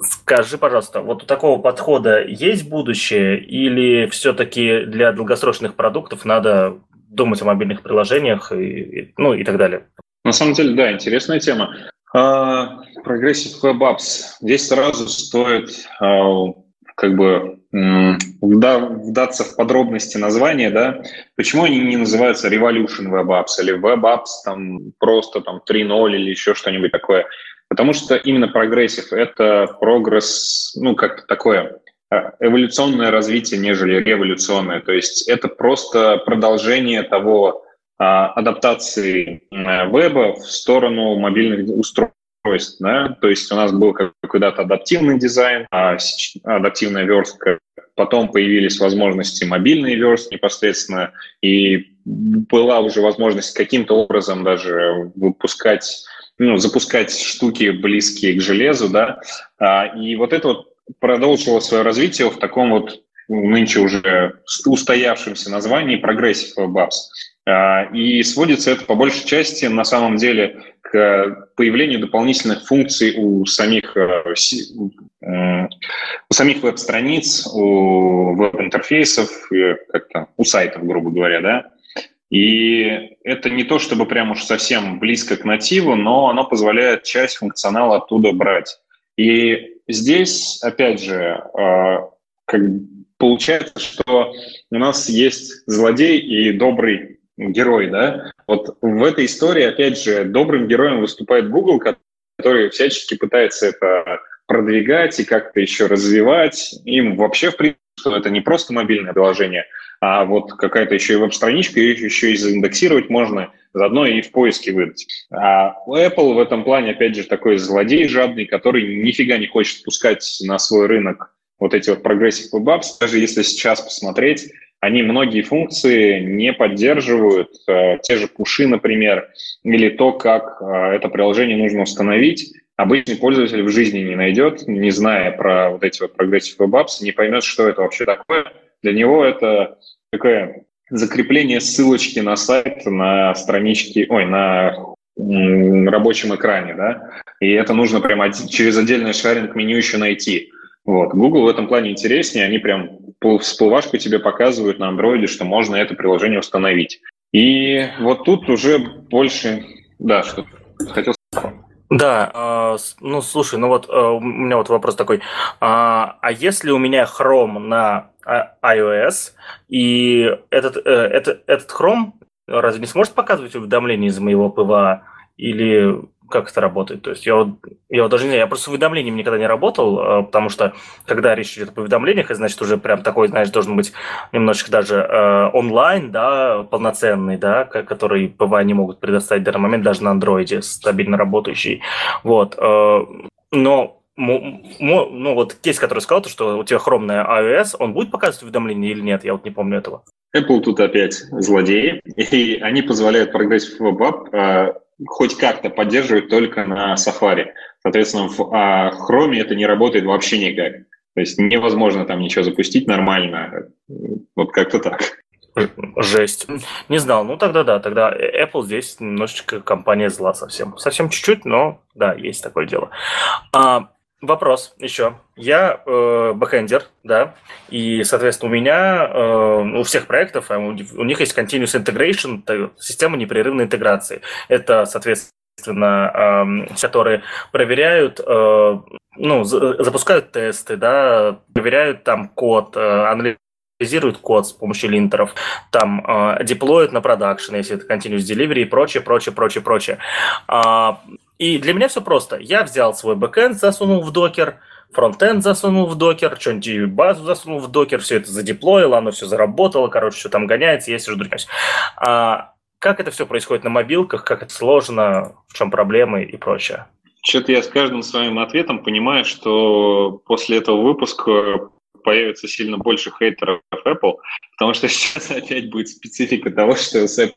Скажи, пожалуйста, вот у такого подхода есть будущее или все-таки для долгосрочных продуктов надо думать о мобильных приложениях и, ну, и так далее? На самом деле, да, интересная тема. Uh, Progressive Web Apps. Здесь сразу стоит uh, как бы вдаться в подробности названия, да, почему они не называются Revolution Web Apps или Web Apps там просто там 3.0 или еще что-нибудь такое. Потому что именно Progressive — это прогресс, ну, как такое а, эволюционное развитие, нежели революционное. То есть это просто продолжение того а, адаптации э, веба в сторону мобильных устройств. Да? То есть у нас был когда-то адаптивный дизайн, а адаптивная верстка, потом появились возможности мобильной верст непосредственно, и была уже возможность каким-то образом даже выпускать, ну, запускать штуки близкие к железу, да, а, и вот это вот продолжило свое развитие в таком вот нынче уже устоявшемся названии Progressive Web. А, и сводится это по большей части на самом деле к появлению дополнительных функций у самих, э, э, у самих веб-страниц, у веб-интерфейсов, как-то у сайтов, грубо говоря, да. И это не то, чтобы прям уж совсем близко к нативу, но оно позволяет часть функционала оттуда брать. И здесь, опять же, э, как получается, что у нас есть злодей и добрый герой, да, вот в этой истории, опять же, добрым героем выступает Google, который всячески пытается это продвигать и как-то еще развивать. Им вообще, в принципе, это не просто мобильное приложение, а вот какая-то еще и веб-страничка, ее еще и заиндексировать можно, заодно и в поиске выдать. А Apple в этом плане, опять же, такой злодей жадный, который нифига не хочет пускать на свой рынок вот эти вот Web Apps. Даже если сейчас посмотреть, они многие функции не поддерживают, э, те же пуши, например, или то, как э, это приложение нужно установить. Обычный пользователь в жизни не найдет, не зная про вот эти вот Progressive Web Apps, не поймет, что это вообще такое. Для него это такое закрепление ссылочки на сайт, на страничке, ой, на рабочем экране, да, и это нужно прямо через отдельное шаринг меню еще найти. Вот. Google в этом плане интереснее, они прям всплывашку тебе показывают на андроиде, что можно это приложение установить. И вот тут уже больше, да, что хотел да, э, ну слушай, ну вот э, у меня вот вопрос такой. А, а если у меня Chrome на а, iOS, и этот, э, этот, этот Chrome разве не сможет показывать уведомления из моего PWA? Или как это работает. То есть я вот, я вот даже не знаю, я просто с уведомлениями никогда не работал, а, потому что когда речь идет об уведомлениях, это значит уже прям такой, знаешь, должен быть немножечко даже э, онлайн, да, полноценный, да, который PWA не могут предоставить в данный момент даже на андроиде, стабильно работающий. Вот. Э, но ну вот кейс, который сказал, то, что у тебя Chrome на iOS, он будет показывать уведомления или нет? Я вот не помню этого. Apple тут опять злодеи, и они позволяют progressive web хоть как-то поддерживать только на Safari. Соответственно, в а, Chrome это не работает вообще никак. То есть невозможно там ничего запустить нормально. Вот как-то так. Жесть. Не знал. Ну тогда да, тогда Apple здесь немножечко компания зла совсем. Совсем чуть-чуть, но да, есть такое дело. А, Вопрос еще. Я э, бэкэндер, да, и, соответственно, у меня, э, у всех проектов, а у, у них есть continuous integration, система непрерывной интеграции. Это, соответственно, э, которые проверяют, э, ну, запускают тесты, да, проверяют там код, э, анализируют код с помощью линтеров, там э, деплоят на продакшн, если это continuous delivery и прочее, прочее, прочее, прочее. А, и для меня все просто. Я взял свой бэкэнд, засунул в Docker, фронтенд засунул в Docker, что-нибудь базу засунул в докер, все это задеплоил, оно все заработало, короче, что там гоняется, я сижу другаюсь. А как это все происходит на мобилках, как это сложно, в чем проблемы и прочее? Что-то я с каждым своим ответом понимаю, что после этого выпуска появится сильно больше хейтеров Apple, потому что сейчас опять будет специфика того, что с Apple.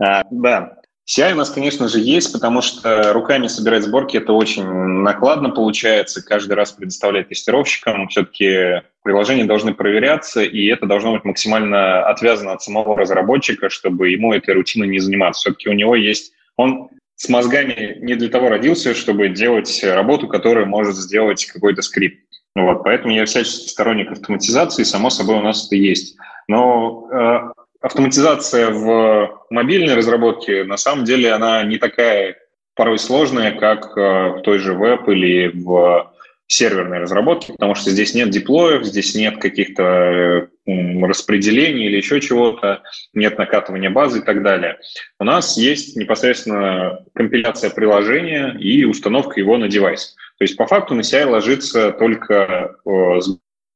А, да, CI у нас, конечно же, есть, потому что руками собирать сборки это очень накладно получается. Каждый раз предоставлять тестировщикам. Все-таки приложения должны проверяться, и это должно быть максимально отвязано от самого разработчика, чтобы ему этой рутиной не заниматься. Все-таки у него есть... Он с мозгами не для того родился, чтобы делать работу, которую может сделать какой-то скрипт. Вот, поэтому я всячески сторонник автоматизации, само собой у нас это есть. Но э, автоматизация в мобильной разработке, на самом деле, она не такая порой сложная, как э, в той же веб или в серверной разработке, потому что здесь нет диплоев, здесь нет каких-то э, распределений или еще чего-то, нет накатывания базы и так далее. У нас есть непосредственно компиляция приложения и установка его на девайс. То есть по факту на CI ложится только э,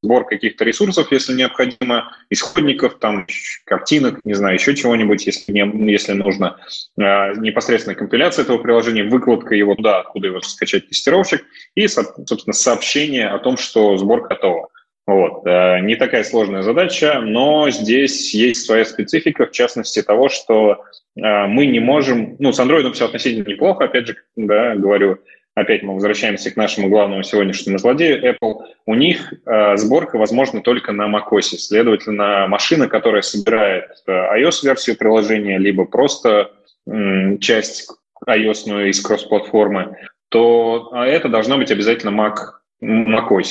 сбор каких-то ресурсов, если необходимо, исходников, там, картинок, не знаю, еще чего-нибудь, если, не, если нужно. А, непосредственно компиляция этого приложения, выкладка его туда, откуда его скачать тестировщик, и, собственно, сообщение о том, что сбор готова. Вот. А, не такая сложная задача, но здесь есть своя специфика, в частности того, что а, мы не можем... Ну, с Android все относительно неплохо, опять же, да, говорю, опять мы возвращаемся к нашему главному сегодняшнему злодею Apple, у них э, сборка возможна только на macOS. Следовательно, машина, которая собирает э, iOS-версию приложения, либо просто э, часть iOS из кросс-платформы, то а это должно быть обязательно Mac, macOS.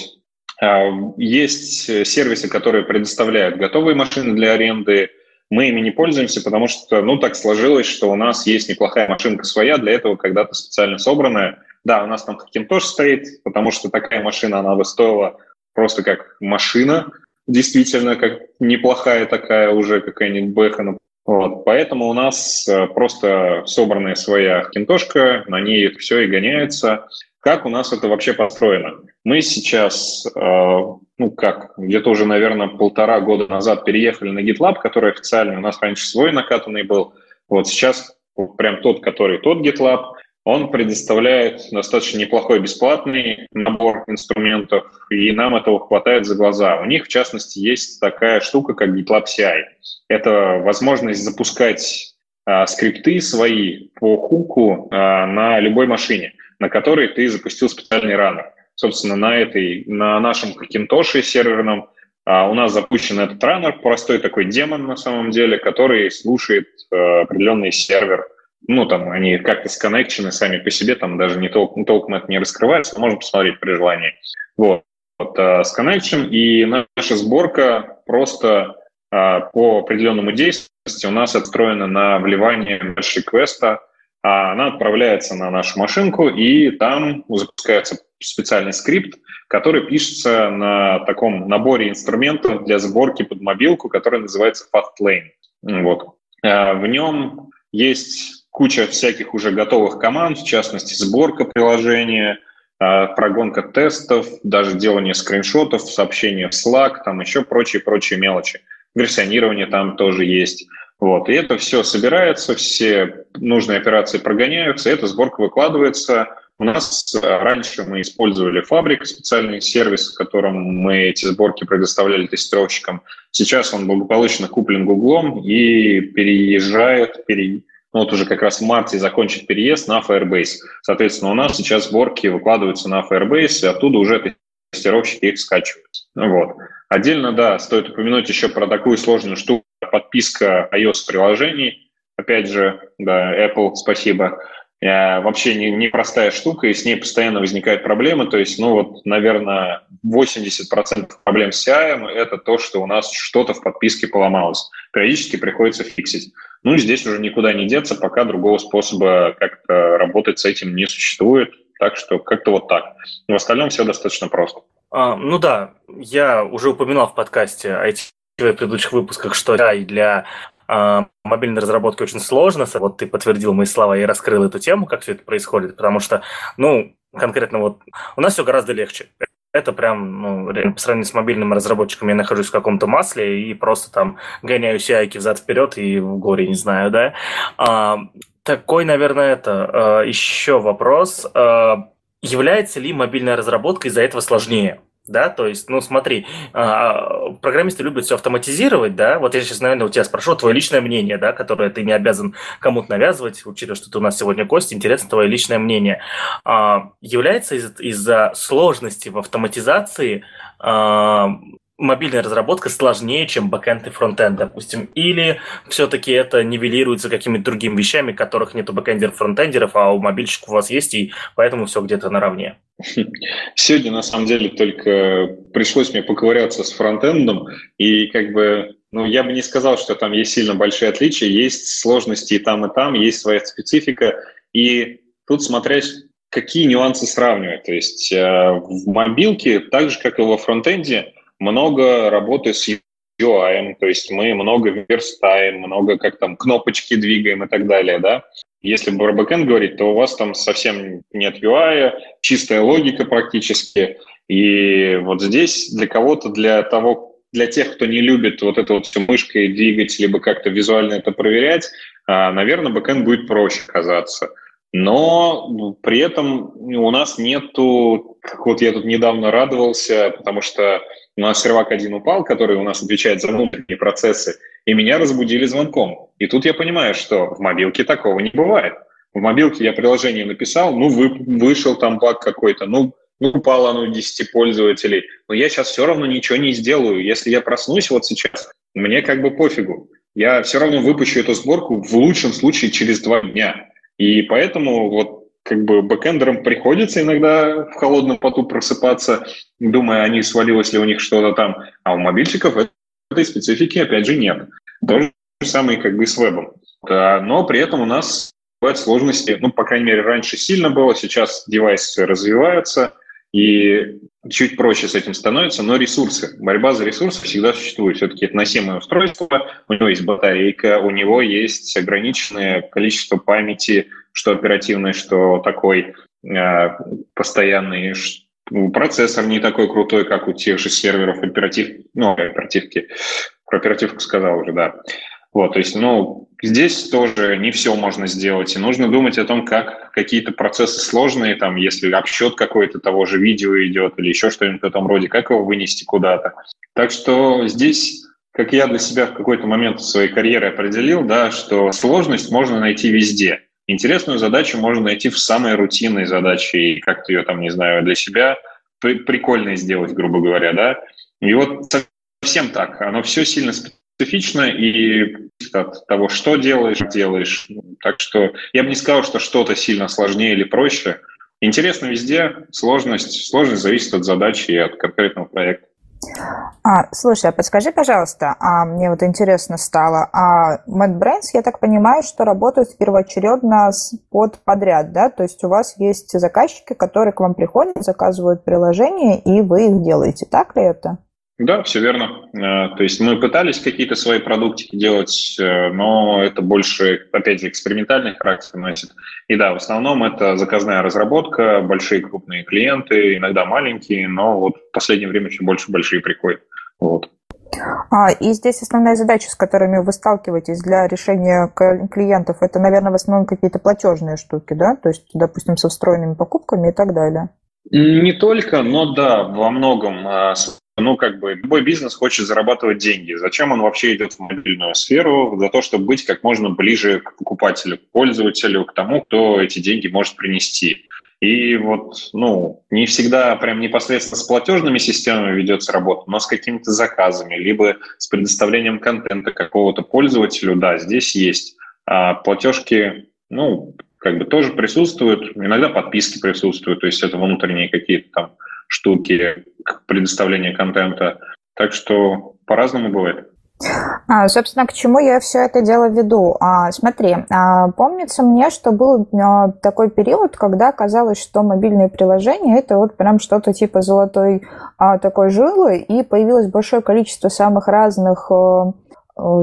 Э, есть сервисы, которые предоставляют готовые машины для аренды, мы ими не пользуемся, потому что, ну, так сложилось, что у нас есть неплохая машинка своя, для этого когда-то специально собранная, да, у нас там Hackintosh стоит, потому что такая машина, она бы стоила просто как машина, действительно, как неплохая такая уже какая-нибудь Бэха. Вот, поэтому у нас э, просто собранная своя хакинтошка, на ней все и гоняется. Как у нас это вообще построено? Мы сейчас, э, ну как, где-то уже, наверное, полтора года назад переехали на GitLab, который официально у нас раньше свой накатанный был. Вот сейчас прям тот, который тот GitLab, он предоставляет достаточно неплохой бесплатный набор инструментов, и нам этого хватает за глаза. У них, в частности, есть такая штука, как GitLab CI. Это возможность запускать а, скрипты свои по хуку а, на любой машине на которой ты запустил специальный раннер. Собственно, на этой, на нашем Hackintosh серверном а, у нас запущен этот раннер, простой такой демон на самом деле, который слушает а, определенный сервер. Ну, там они как-то сконнекчены сами по себе, там даже не толком, толком это не раскрывается, можно посмотреть при желании. Вот, вот а, сконнекчен, и наша сборка просто а, по определенному действию у нас отстроена на вливание merge-реквеста а она отправляется на нашу машинку, и там запускается специальный скрипт, который пишется на таком наборе инструментов для сборки под мобилку, который называется Fastlane. Вот. А, в нем есть куча всяких уже готовых команд, в частности, сборка приложения, а, прогонка тестов, даже делание скриншотов, сообщения в Slack, там еще прочие-прочие мелочи. Версионирование там тоже есть. Вот. И это все собирается, все нужные операции прогоняются, эта сборка выкладывается. У нас э, раньше мы использовали фабрик, специальный сервис, в котором мы эти сборки предоставляли тестировщикам. Сейчас он благополучно куплен Гуглом и переезжает, пере... ну вот уже как раз в марте закончит переезд на Firebase. Соответственно, у нас сейчас сборки выкладываются на Firebase, и оттуда уже тестировщики их скачивают. Вот. Отдельно, да, стоит упомянуть еще про такую сложную штуку, подписка iOS-приложений. Опять же, да, Apple, спасибо. Э, вообще не, непростая штука, и с ней постоянно возникают проблемы. То есть, ну вот, наверное, 80% проблем с CI – это то, что у нас что-то в подписке поломалось. Периодически приходится фиксить. Ну, здесь уже никуда не деться, пока другого способа как-то работать с этим не существует. Так что как-то вот так. В остальном все достаточно просто. А, ну да, я уже упоминал в подкасте IT в предыдущих выпусках, что и для а, мобильной разработки очень сложно. Вот ты подтвердил мои слова и раскрыл эту тему, как все это происходит, потому что, ну, конкретно вот у нас все гораздо легче. Это прям, ну, по сравнению с мобильным разработчиком, я нахожусь в каком-то масле и просто там гоняю CI взад-вперед и в горе, не знаю, да. А, такой, наверное, это а, еще вопрос. А, является ли мобильная разработка из-за этого сложнее? Да, то есть, ну смотри, а, программисты любят все автоматизировать, да, вот я сейчас, наверное, у тебя спрошу твое личное мнение, да, которое ты не обязан кому-то навязывать, учитывая, что ты у нас сегодня гость, интересно твое личное мнение. А, является из- из-за сложности в автоматизации а, мобильная разработка сложнее, чем бэкэнд и фронтенд, допустим, или все-таки это нивелируется какими-то другими вещами, которых нет у бэкэндеров, фронтендеров, а у мобильщиков у вас есть, и поэтому все где-то наравне? Сегодня, на самом деле, только пришлось мне поковыряться с фронтендом, и как бы ну, я бы не сказал, что там есть сильно большие отличия, есть сложности и там, и там, есть своя специфика, и тут смотреть, какие нюансы сравнивать. То есть э, в мобилке, так же, как и во фронтенде, много работы с UI, то есть мы много верстаем, много как там кнопочки двигаем и так далее, да. Если про бэкэнд говорить, то у вас там совсем нет UI, чистая логика практически. И вот здесь для кого-то, для того, для тех, кто не любит вот это вот все мышкой двигать, либо как-то визуально это проверять, а, наверное, бэкэнд будет проще казаться. Но при этом у нас нету, вот я тут недавно радовался, потому что у нас сервак один упал, который у нас отвечает за внутренние процессы, и меня разбудили звонком. И тут я понимаю, что в мобилке такого не бывает. В мобилке я приложение написал, ну, вы, вышел там баг какой-то, ну, ну, упало оно у 10 пользователей, но я сейчас все равно ничего не сделаю. Если я проснусь вот сейчас, мне как бы пофигу. Я все равно выпущу эту сборку в лучшем случае через два дня. И поэтому вот как бы бэкэндерам приходится иногда в холодном поту просыпаться, думая, а не свалилось ли у них что-то там, а у мобильщиков этой специфики, опять же, нет. То же самое как бы с вебом. Но при этом у нас бывают сложности, ну, по крайней мере, раньше сильно было, сейчас девайсы развиваются, и чуть проще с этим становится, но ресурсы, борьба за ресурсы всегда существует. Все-таки это носимое устройство, у него есть батарейка, у него есть ограниченное количество памяти, что оперативной, что такой. постоянный, процессор не такой крутой, как у тех же серверов оператив, ну, оперативки, про оперативку сказал уже, да. Вот, то есть, ну, здесь тоже не все можно сделать, и нужно думать о том, как какие-то процессы сложные, там, если обсчет какой-то того же видео идет или еще что-нибудь в этом роде, как его вынести куда-то. Так что здесь, как я для себя в какой-то момент своей карьере определил, да, что сложность можно найти везде. Интересную задачу можно найти в самой рутинной задаче и как-то ее там, не знаю, для себя при- прикольно сделать, грубо говоря, да. И вот совсем так, оно все сильно специфично и от того, что делаешь, делаешь. Так что я бы не сказал, что что-то сильно сложнее или проще. Интересно везде, сложность, сложность зависит от задачи и от конкретного проекта. А, слушай, а подскажи, пожалуйста, а мне вот интересно стало, а MadBrains, я так понимаю, что работают первоочередно под подряд, да? То есть у вас есть заказчики, которые к вам приходят, заказывают приложение, и вы их делаете, так ли это? Да, все верно. Э, то есть мы пытались какие-то свои продуктики делать, э, но это больше, опять же, экспериментальный характер носит. И да, в основном это заказная разработка, большие крупные клиенты, иногда маленькие, но вот в последнее время все больше большие приходят. Вот. А, и здесь основная задача, с которыми вы сталкиваетесь для решения клиентов, это, наверное, в основном какие-то платежные штуки, да? То есть, допустим, со встроенными покупками и так далее. Не только, но да, во многом а, ну, как бы, любой бизнес хочет зарабатывать деньги. Зачем он вообще идет в мобильную сферу? За то, чтобы быть как можно ближе к покупателю, к пользователю, к тому, кто эти деньги может принести. И вот, ну, не всегда прям непосредственно с платежными системами ведется работа, но с какими-то заказами, либо с предоставлением контента какого-то пользователю, да, здесь есть. А платежки, ну, как бы тоже присутствуют, иногда подписки присутствуют, то есть это внутренние какие-то там штуки предоставления контента. Так что по-разному бывает. А, собственно, к чему я все это дело веду? А, смотри, а, помнится мне, что был а, такой период, когда казалось, что мобильные приложения это вот прям что-то типа золотой а, такой жилы, и появилось большое количество самых разных а,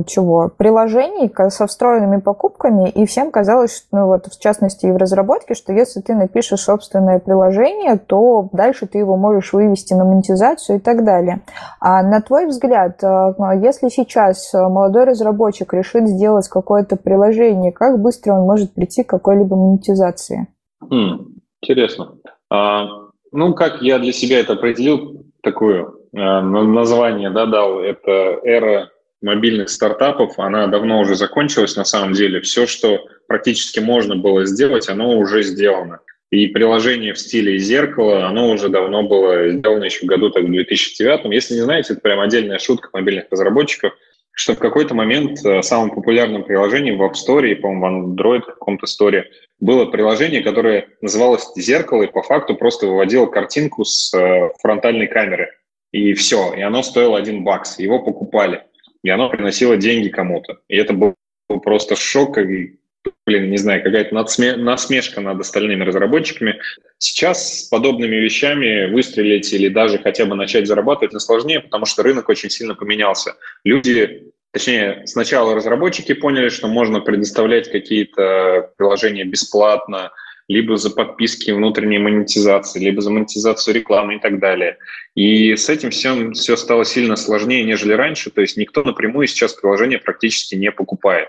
чего? Приложений со встроенными покупками, и всем казалось, что, ну вот в частности и в разработке, что если ты напишешь собственное приложение, то дальше ты его можешь вывести на монетизацию и так далее. А на твой взгляд, э, если сейчас молодой разработчик решит сделать какое-то приложение, как быстро он может прийти к какой-либо монетизации? Хм, интересно. А, ну, как я для себя это определил, такое а, название да, дал, это эра мобильных стартапов, она давно уже закончилась на самом деле. Все, что практически можно было сделать, оно уже сделано. И приложение в стиле зеркала, оно уже давно было сделано еще в году так, в 2009. Если не знаете, это прям отдельная шутка мобильных разработчиков, что в какой-то момент э, самым популярным приложением в App Store, по-моему, в Android каком-то сторе, было приложение, которое называлось «Зеркало», и по факту просто выводило картинку с э, фронтальной камеры. И все, и оно стоило один бакс. Его покупали и оно приносило деньги кому-то. И это был просто шок, и, блин, не знаю, какая-то насмешка над остальными разработчиками. Сейчас с подобными вещами выстрелить или даже хотя бы начать зарабатывать не сложнее, потому что рынок очень сильно поменялся. Люди, точнее, сначала разработчики поняли, что можно предоставлять какие-то приложения бесплатно, либо за подписки внутренней монетизации, либо за монетизацию рекламы и так далее. И с этим всем все стало сильно сложнее, нежели раньше. То есть никто напрямую сейчас приложение практически не покупает.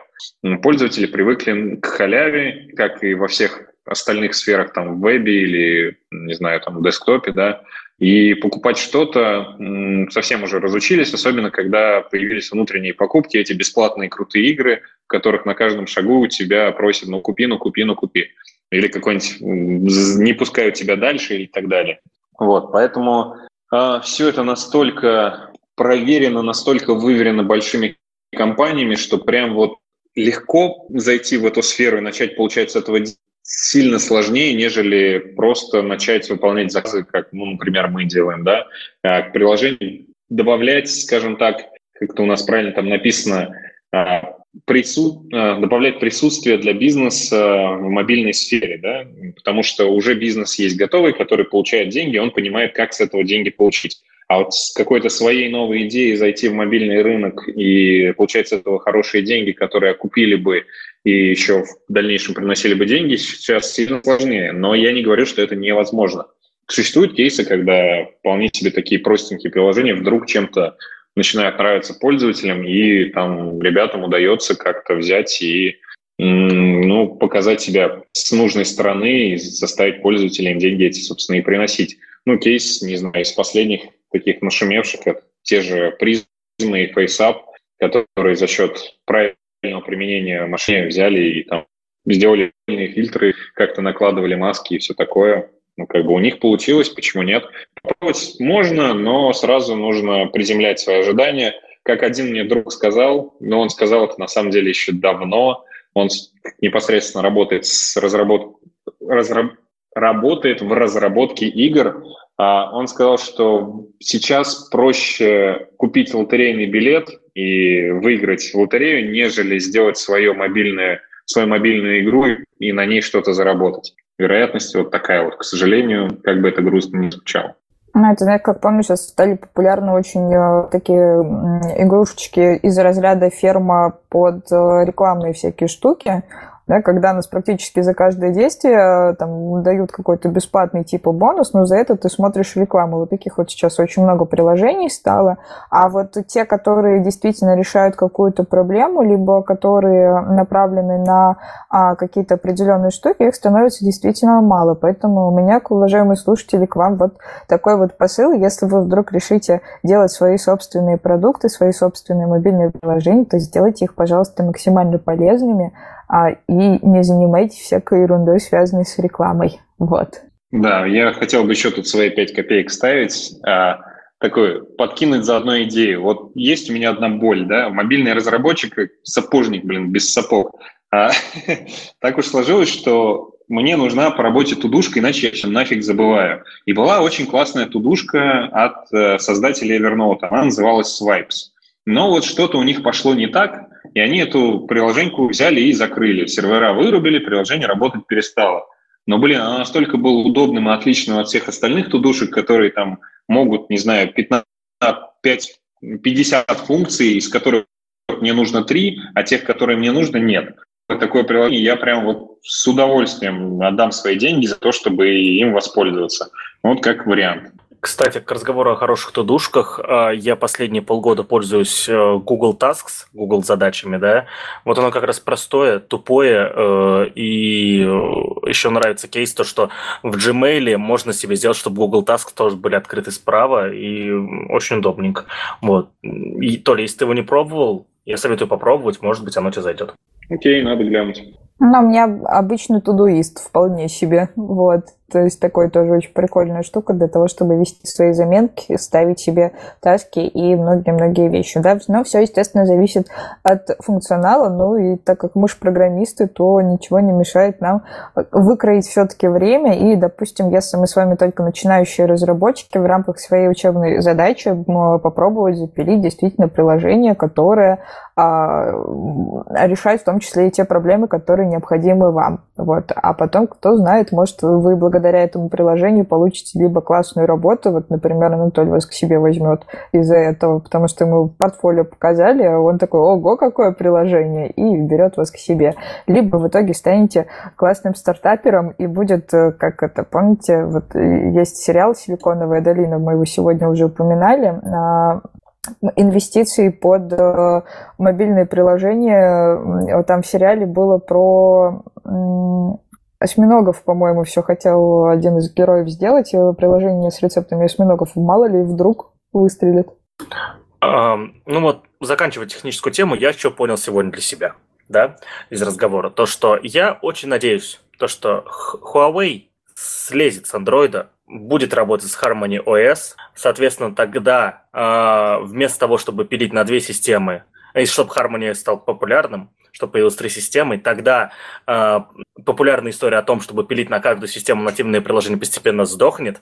Пользователи привыкли к халяве, как и во всех остальных сферах, там, в вебе или, не знаю, там, в десктопе, да, и покупать что-то совсем уже разучились, особенно когда появились внутренние покупки, эти бесплатные крутые игры, в которых на каждом шагу у тебя просят, ну купи, ну купи, ну купи или какой-нибудь не пускают тебя дальше и так далее. Вот, поэтому э, а, все это настолько проверено, настолько выверено большими компаниями, что прям вот легко зайти в эту сферу и начать получать с этого сильно сложнее, нежели просто начать выполнять заказы, как, ну, например, мы делаем, да, а, к приложению добавлять, скажем так, как-то у нас правильно там написано, а, прису... Э, добавлять присутствие для бизнеса в мобильной сфере, да, потому что уже бизнес есть готовый, который получает деньги, он понимает, как с этого деньги получить. А вот с какой-то своей новой идеей зайти в мобильный рынок и получать с этого хорошие деньги, которые окупили бы и еще в дальнейшем приносили бы деньги, сейчас сильно сложнее. Но я не говорю, что это невозможно. Существуют кейсы, когда вполне себе такие простенькие приложения вдруг чем-то начинают нравиться пользователям, и там ребятам удается как-то взять и ну, показать себя с нужной стороны и заставить пользователей им деньги эти, собственно, и приносить. Ну, кейс, не знаю, из последних таких нашумевших, это те же призмы и FaceApp, которые за счет правильного применения машины взяли и там сделали фильтры, как-то накладывали маски и все такое. Ну, как бы у них получилось, почему нет? Попробовать можно, но сразу нужно приземлять свои ожидания. Как один мне друг сказал, но он сказал это на самом деле еще давно, он непосредственно работает с разработ... разраб... работает в разработке игр. А он сказал, что сейчас проще купить лотерейный билет и выиграть лотерею, нежели сделать свое мобильное, свою мобильную игру и на ней что-то заработать. Вероятность вот такая вот, к сожалению, как бы это грустно не звучало. Ну, это, знаешь, как помню, сейчас стали популярны очень э, такие игрушечки из разряда ферма под э, рекламные всякие штуки да, когда нас практически за каждое действие э, там, дают какой-то бесплатный типа бонус, но за это ты смотришь рекламу. Вот таких вот сейчас очень много приложений стало. А вот те, которые действительно решают какую-то проблему, либо которые направлены на а, какие-то определенные штуки, их становится действительно мало. Поэтому у меня, уважаемые слушатели, к вам вот такой вот посыл. Если вы вдруг решите делать свои собственные продукты, свои собственные мобильные приложения, то сделайте их, пожалуйста, максимально полезными, и не занимайтесь всякой ерундой, связанной с рекламой. Вот. Да, я хотел бы еще тут свои пять копеек ставить. А, такой, подкинуть за одну идею. Вот есть у меня одна боль, да, мобильный разработчик, сапожник, блин, без сапог. А, так уж сложилось, что мне нужна по работе тудушка, иначе я нафиг забываю. И была очень классная тудушка от э, создателя Evernote. Она называлась Swipes. Но вот что-то у них пошло не так, и они эту приложеньку взяли и закрыли. Сервера вырубили, приложение работать перестало. Но, блин, она настолько была удобным и отличным от всех остальных тудушек, которые там могут, не знаю, 15, 5, 50 функций, из которых мне нужно 3, а тех, которые мне нужно, нет. Такое приложение я прям вот с удовольствием отдам свои деньги за то, чтобы им воспользоваться. Вот как вариант. Кстати, к разговору о хороших тудушках, а, я последние полгода пользуюсь э, Google Tasks, Google задачами, да. Вот оно как раз простое, тупое, э, и э, еще нравится кейс, то, что в Gmail можно себе сделать, чтобы Google Tasks тоже были открыты справа, и очень удобненько. Вот. И, то ли, если ты его не пробовал, я советую попробовать, может быть, оно тебе зайдет. Окей, надо глянуть. Ну, у меня обычный тудуист вполне себе, вот. То есть такой тоже очень прикольная штука для того, чтобы вести свои заметки, ставить себе таски и многие-многие вещи. Да? Но все, естественно, зависит от функционала. Ну и так как мы же программисты, то ничего не мешает нам выкроить все-таки время. И, допустим, если мы с вами только начинающие разработчики, в рамках своей учебной задачи попробовать запилить действительно приложение, которое а, решает в том числе и те проблемы, которые необходимы вам. Вот. А потом, кто знает, может, вы благодаря благодаря этому приложению получите либо классную работу, вот, например, Анатолий вас к себе возьмет из-за этого, потому что ему портфолио показали, а он такой, ого, какое приложение, и берет вас к себе. Либо в итоге станете классным стартапером, и будет, э, как это, помните, вот э, есть сериал «Силиконовая долина», мы его сегодня уже упоминали, а, инвестиции под э, мобильные приложения. Там в сериале было про осьминогов, по-моему, все хотел один из героев сделать, приложение с рецептами осьминогов. Мало ли, вдруг выстрелит. А, ну вот, заканчивая техническую тему, я что понял сегодня для себя, да, из разговора. То, что я очень надеюсь, то, что Huawei слезет с андроида, будет работать с Harmony OS, соответственно, тогда э, вместо того, чтобы пилить на две системы, и чтобы Harmony стал популярным, что появилось три системы, тогда э, популярная история о том, чтобы пилить на каждую систему нативные приложения постепенно сдохнет.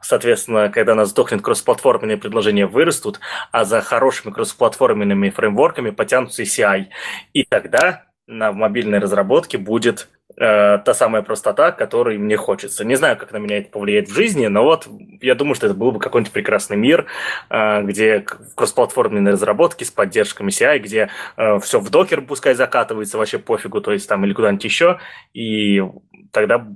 Соответственно, когда она сдохнет, кроссплатформенные предложения вырастут, а за хорошими кроссплатформенными фреймворками потянутся CI. И тогда на мобильной разработке будет э, та самая простота, которой мне хочется. Не знаю, как на меня это повлияет в жизни, но вот я думаю, что это был бы какой-нибудь прекрасный мир, э, где кроссплатформенные разработки с поддержками CI, где э, все в докер пускай закатывается, вообще пофигу, то есть там или куда-нибудь еще, и тогда,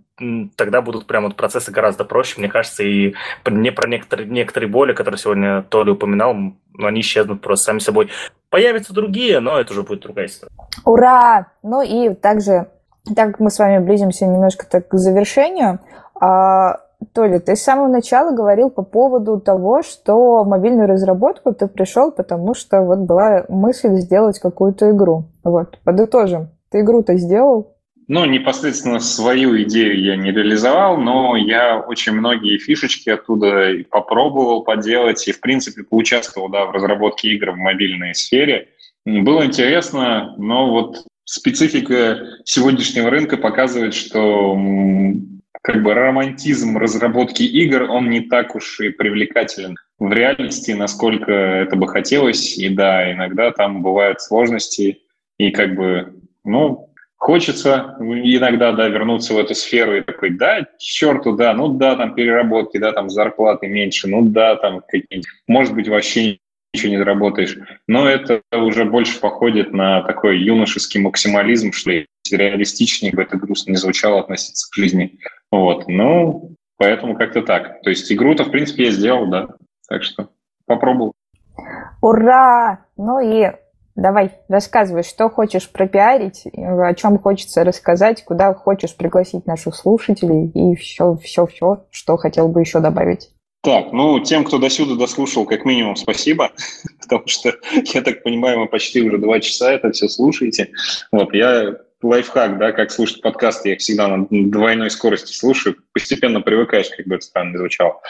тогда будут прям вот процессы гораздо проще, мне кажется, и не про некоторые, некоторые боли, которые сегодня Толя упоминал, они исчезнут просто сами собой. Появятся другие, но это уже будет другая история. Ура! Ну и также так как мы с вами близимся немножко так к завершению, а, Толя, ты с самого начала говорил по поводу того, что в мобильную разработку ты пришел, потому что вот была мысль сделать какую-то игру. Вот, подытожим. Ты игру-то сделал? Ну, непосредственно свою идею я не реализовал, но я очень многие фишечки оттуда попробовал поделать и, в принципе, поучаствовал да, в разработке игр в мобильной сфере. Было интересно, но вот специфика сегодняшнего рынка показывает, что как бы романтизм разработки игр, он не так уж и привлекателен в реальности, насколько это бы хотелось. И да, иногда там бывают сложности, и как бы, ну, хочется иногда, да, вернуться в эту сферу и такой, да, черту, да, ну да, там переработки, да, там зарплаты меньше, ну да, там какие-нибудь, может быть, вообще ничего не заработаешь. Но это уже больше походит на такой юношеский максимализм, что ли, реалистичнее бы это грустно не звучало относиться к жизни. Вот, ну, поэтому как-то так. То есть игру-то, в принципе, я сделал, да. Так что попробовал. Ура! Ну и давай, рассказывай, что хочешь пропиарить, о чем хочется рассказать, куда хочешь пригласить наших слушателей и все, все, все, что хотел бы еще добавить. Так, ну, тем, кто до сюда дослушал, как минимум, спасибо, потому что, я так понимаю, мы почти уже два часа это все слушаете. Вот, я лайфхак, да, как слушать подкасты, я всегда на двойной скорости слушаю, постепенно привыкаешь, как бы это странно звучало.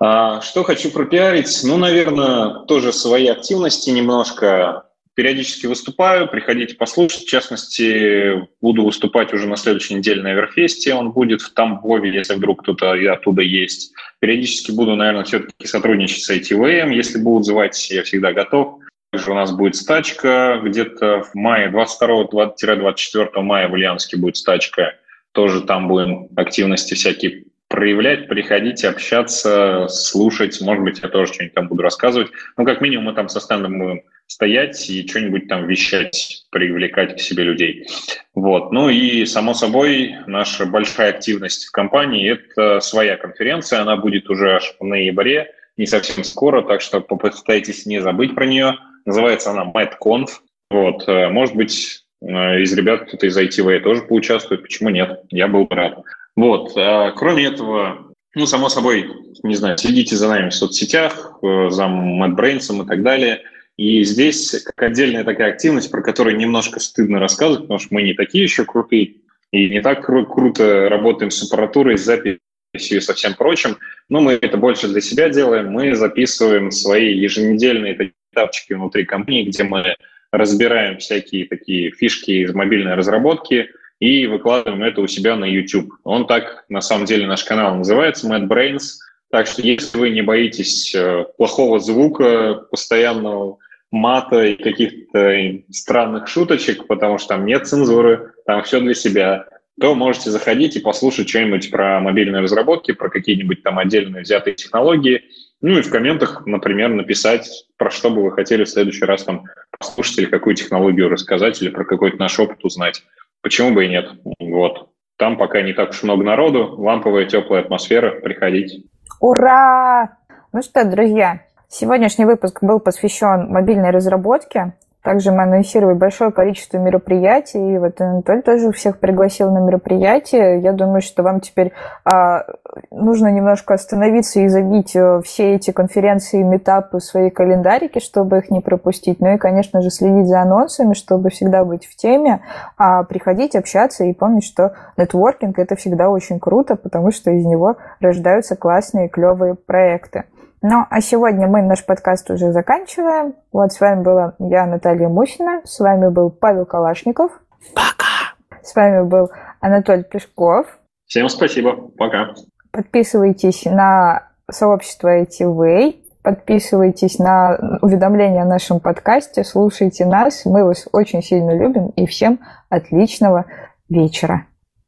А, что хочу пропиарить? Ну, наверное, тоже свои активности немножко периодически выступаю, приходите послушать. В частности, буду выступать уже на следующей неделе на Верфесте. Он будет в Тамбове, если вдруг кто-то оттуда есть. Периодически буду, наверное, все-таки сотрудничать с ITVM. Если будут звать, я всегда готов. Также у нас будет стачка где-то в мае, 22-24 мая в Ульяновске будет стачка. Тоже там будем активности всякие проявлять, приходите, общаться, слушать. Может быть, я тоже что-нибудь там буду рассказывать. Ну, как минимум, мы там со стендом будем стоять и что-нибудь там вещать, привлекать к себе людей. Вот. Ну и, само собой, наша большая активность в компании – это своя конференция, она будет уже аж в ноябре, не совсем скоро, так что попытайтесь не забыть про нее. Называется она MadConf. Вот. Э, может быть, э, из ребят кто-то из ITV тоже поучаствует, почему нет? Я был бы рад. Вот. А кроме этого, ну, само собой, не знаю, следите за нами в соцсетях, э, за MadBrains и так далее – и здесь как отдельная такая активность, про которую немножко стыдно рассказывать, потому что мы не такие еще крутые и не так кру- круто работаем с аппаратурой, с записью и со всем прочим. Но мы это больше для себя делаем. Мы записываем свои еженедельные этапчики внутри компании, где мы разбираем всякие такие фишки из мобильной разработки и выкладываем это у себя на YouTube. Он так, на самом деле, наш канал называется, Mad Brains. Так что если вы не боитесь э, плохого звука, постоянного мата и каких-то странных шуточек, потому что там нет цензуры, там все для себя, то можете заходить и послушать что-нибудь про мобильные разработки, про какие-нибудь там отдельные взятые технологии, ну и в комментах, например, написать, про что бы вы хотели в следующий раз там послушать или какую технологию рассказать, или про какой-то наш опыт узнать. Почему бы и нет? Вот. Там пока не так уж много народу, ламповая теплая атмосфера, приходите. Ура! Ну что, друзья, Сегодняшний выпуск был посвящен мобильной разработке. Также мы анонсировали большое количество мероприятий. И вот Анатолий тоже всех пригласил на мероприятие. Я думаю, что вам теперь а, нужно немножко остановиться и забить э, все эти конференции и метапы в свои календарики, чтобы их не пропустить. Ну и, конечно же, следить за анонсами, чтобы всегда быть в теме, а приходить, общаться и помнить, что нетворкинг – это всегда очень круто, потому что из него рождаются классные, клевые проекты. Ну, а сегодня мы наш подкаст уже заканчиваем. Вот с вами была я, Наталья Мусина. С вами был Павел Калашников. Пока. С вами был Анатолий Пешков. Всем спасибо. Пока. Подписывайтесь на сообщество ITV. подписывайтесь на уведомления о нашем подкасте, слушайте нас. Мы вас очень сильно любим и всем отличного вечера.